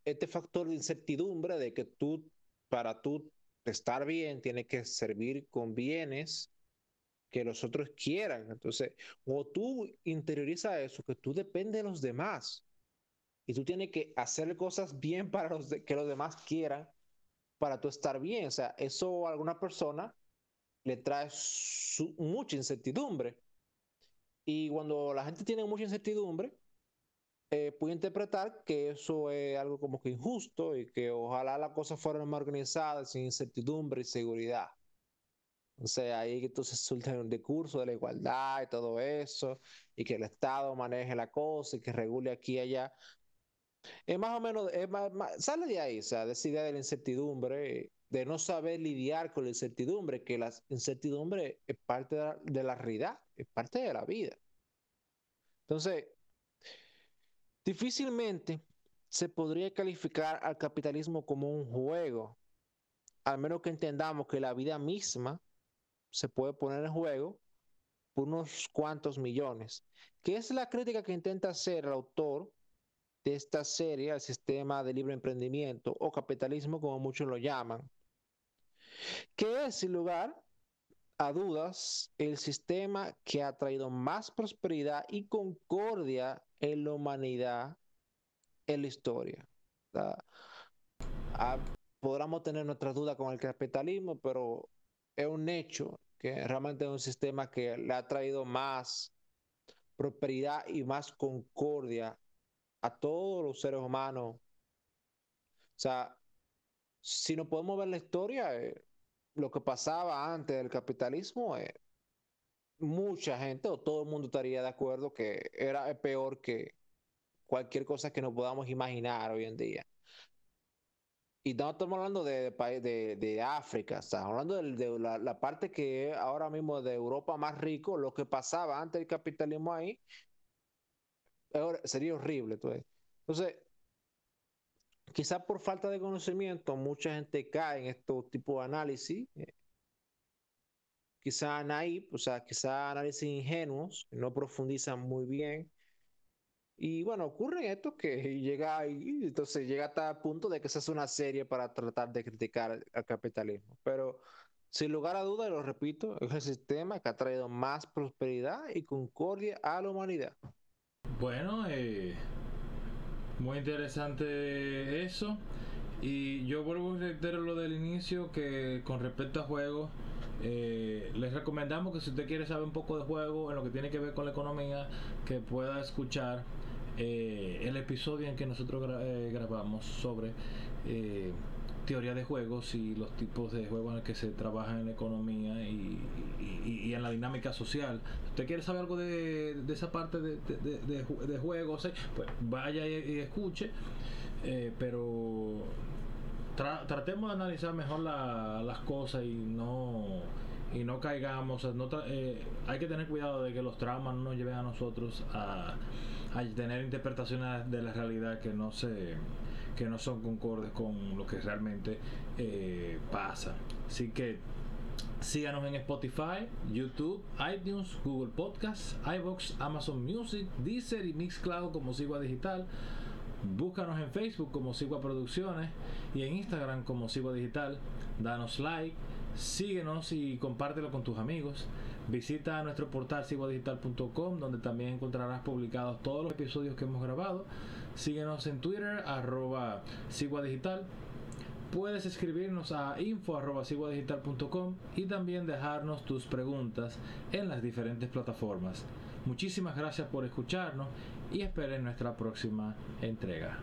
este factor de incertidumbre de que tú, para tú estar bien, tienes que servir con bienes que los otros quieran. Entonces, o tú interiorizas eso, que tú dependes de los demás y tú tienes que hacer cosas bien para los que los demás quieran para tú estar bien. O sea, eso a alguna persona le trae mucha incertidumbre. Y cuando la gente tiene mucha incertidumbre, eh, puede interpretar que eso es algo como que injusto y que ojalá las cosas fueran más organizadas, sin incertidumbre y seguridad. O sea, ahí entonces surge un discurso de la igualdad y todo eso, y que el Estado maneje la cosa y que regule aquí y allá. Es más o menos, es más, sale de ahí, o sea, de esa idea de la incertidumbre, de no saber lidiar con la incertidumbre, que la incertidumbre es parte de la, de la realidad, es parte de la vida. Entonces, difícilmente se podría calificar al capitalismo como un juego, al menos que entendamos que la vida misma se puede poner en juego por unos cuantos millones, que es la crítica que intenta hacer el autor de esta serie al sistema de libre emprendimiento o capitalismo como muchos lo llaman, que es sin lugar a dudas el sistema que ha traído más prosperidad y concordia en la humanidad en la historia. Ah, podríamos tener nuestras dudas con el capitalismo, pero es un hecho que realmente es un sistema que le ha traído más prosperidad y más concordia a todos los seres humanos. O sea, si no podemos ver la historia, eh, lo que pasaba antes del capitalismo, eh, mucha gente o todo el mundo estaría de acuerdo que era peor que cualquier cosa que nos podamos imaginar hoy en día. Y no estamos hablando de, de, de África, estamos hablando de, la, parte que ahora mismo de Europa más rico, lo que pasaba antes del capitalismo ahí, sería horrible. Entonces, quizás por falta de conocimiento, mucha gente cae en estos tipos de análisis. Eh, quizá naive, o sea, quizá análisis ingenuos, no profundizan muy bien y bueno, ocurre esto que llega y entonces llega hasta el punto de que se hace una serie para tratar de criticar al capitalismo. Pero sin lugar a dudas, lo repito, es el sistema que ha traído más prosperidad y concordia a la humanidad. Bueno, eh, muy interesante eso. Y yo vuelvo a reiterar lo del inicio que con respecto a juegos, eh, les recomendamos que si usted quiere saber un poco de juego en lo que tiene que ver con la economía, que pueda escuchar eh, el episodio en que nosotros eh, grabamos sobre teoría de juegos y los tipos de juegos en los que se trabaja en la economía y, en la dinámica social. Usted quiere saber algo de, esa parte de, de, juegos, pues vaya y, escuche, pero tratemos de analizar mejor las cosas y no y no caigamos eh, hay que tener cuidado de que los traumas no nos lleven a nosotros a, tener interpretaciones de la realidad que no se que no son concordes con lo que realmente eh, pasa así que síganos en Spotify, YouTube, iTunes, Google Podcasts, iBox, Amazon Music, Deezer y Mixcloud como Sigua Digital Búscanos en Facebook como Sigua Producciones y en Instagram como Sigua Digital. Danos like, síguenos y compártelo con tus amigos. Visita nuestro portal siguadigital.com donde también encontrarás publicados todos los episodios que hemos grabado. Síguenos en Twitter, arroba Digital. Puedes escribirnos a info.ciguadigital.com y también dejarnos tus preguntas en las diferentes plataformas. Muchísimas gracias por escucharnos y esperen nuestra próxima entrega.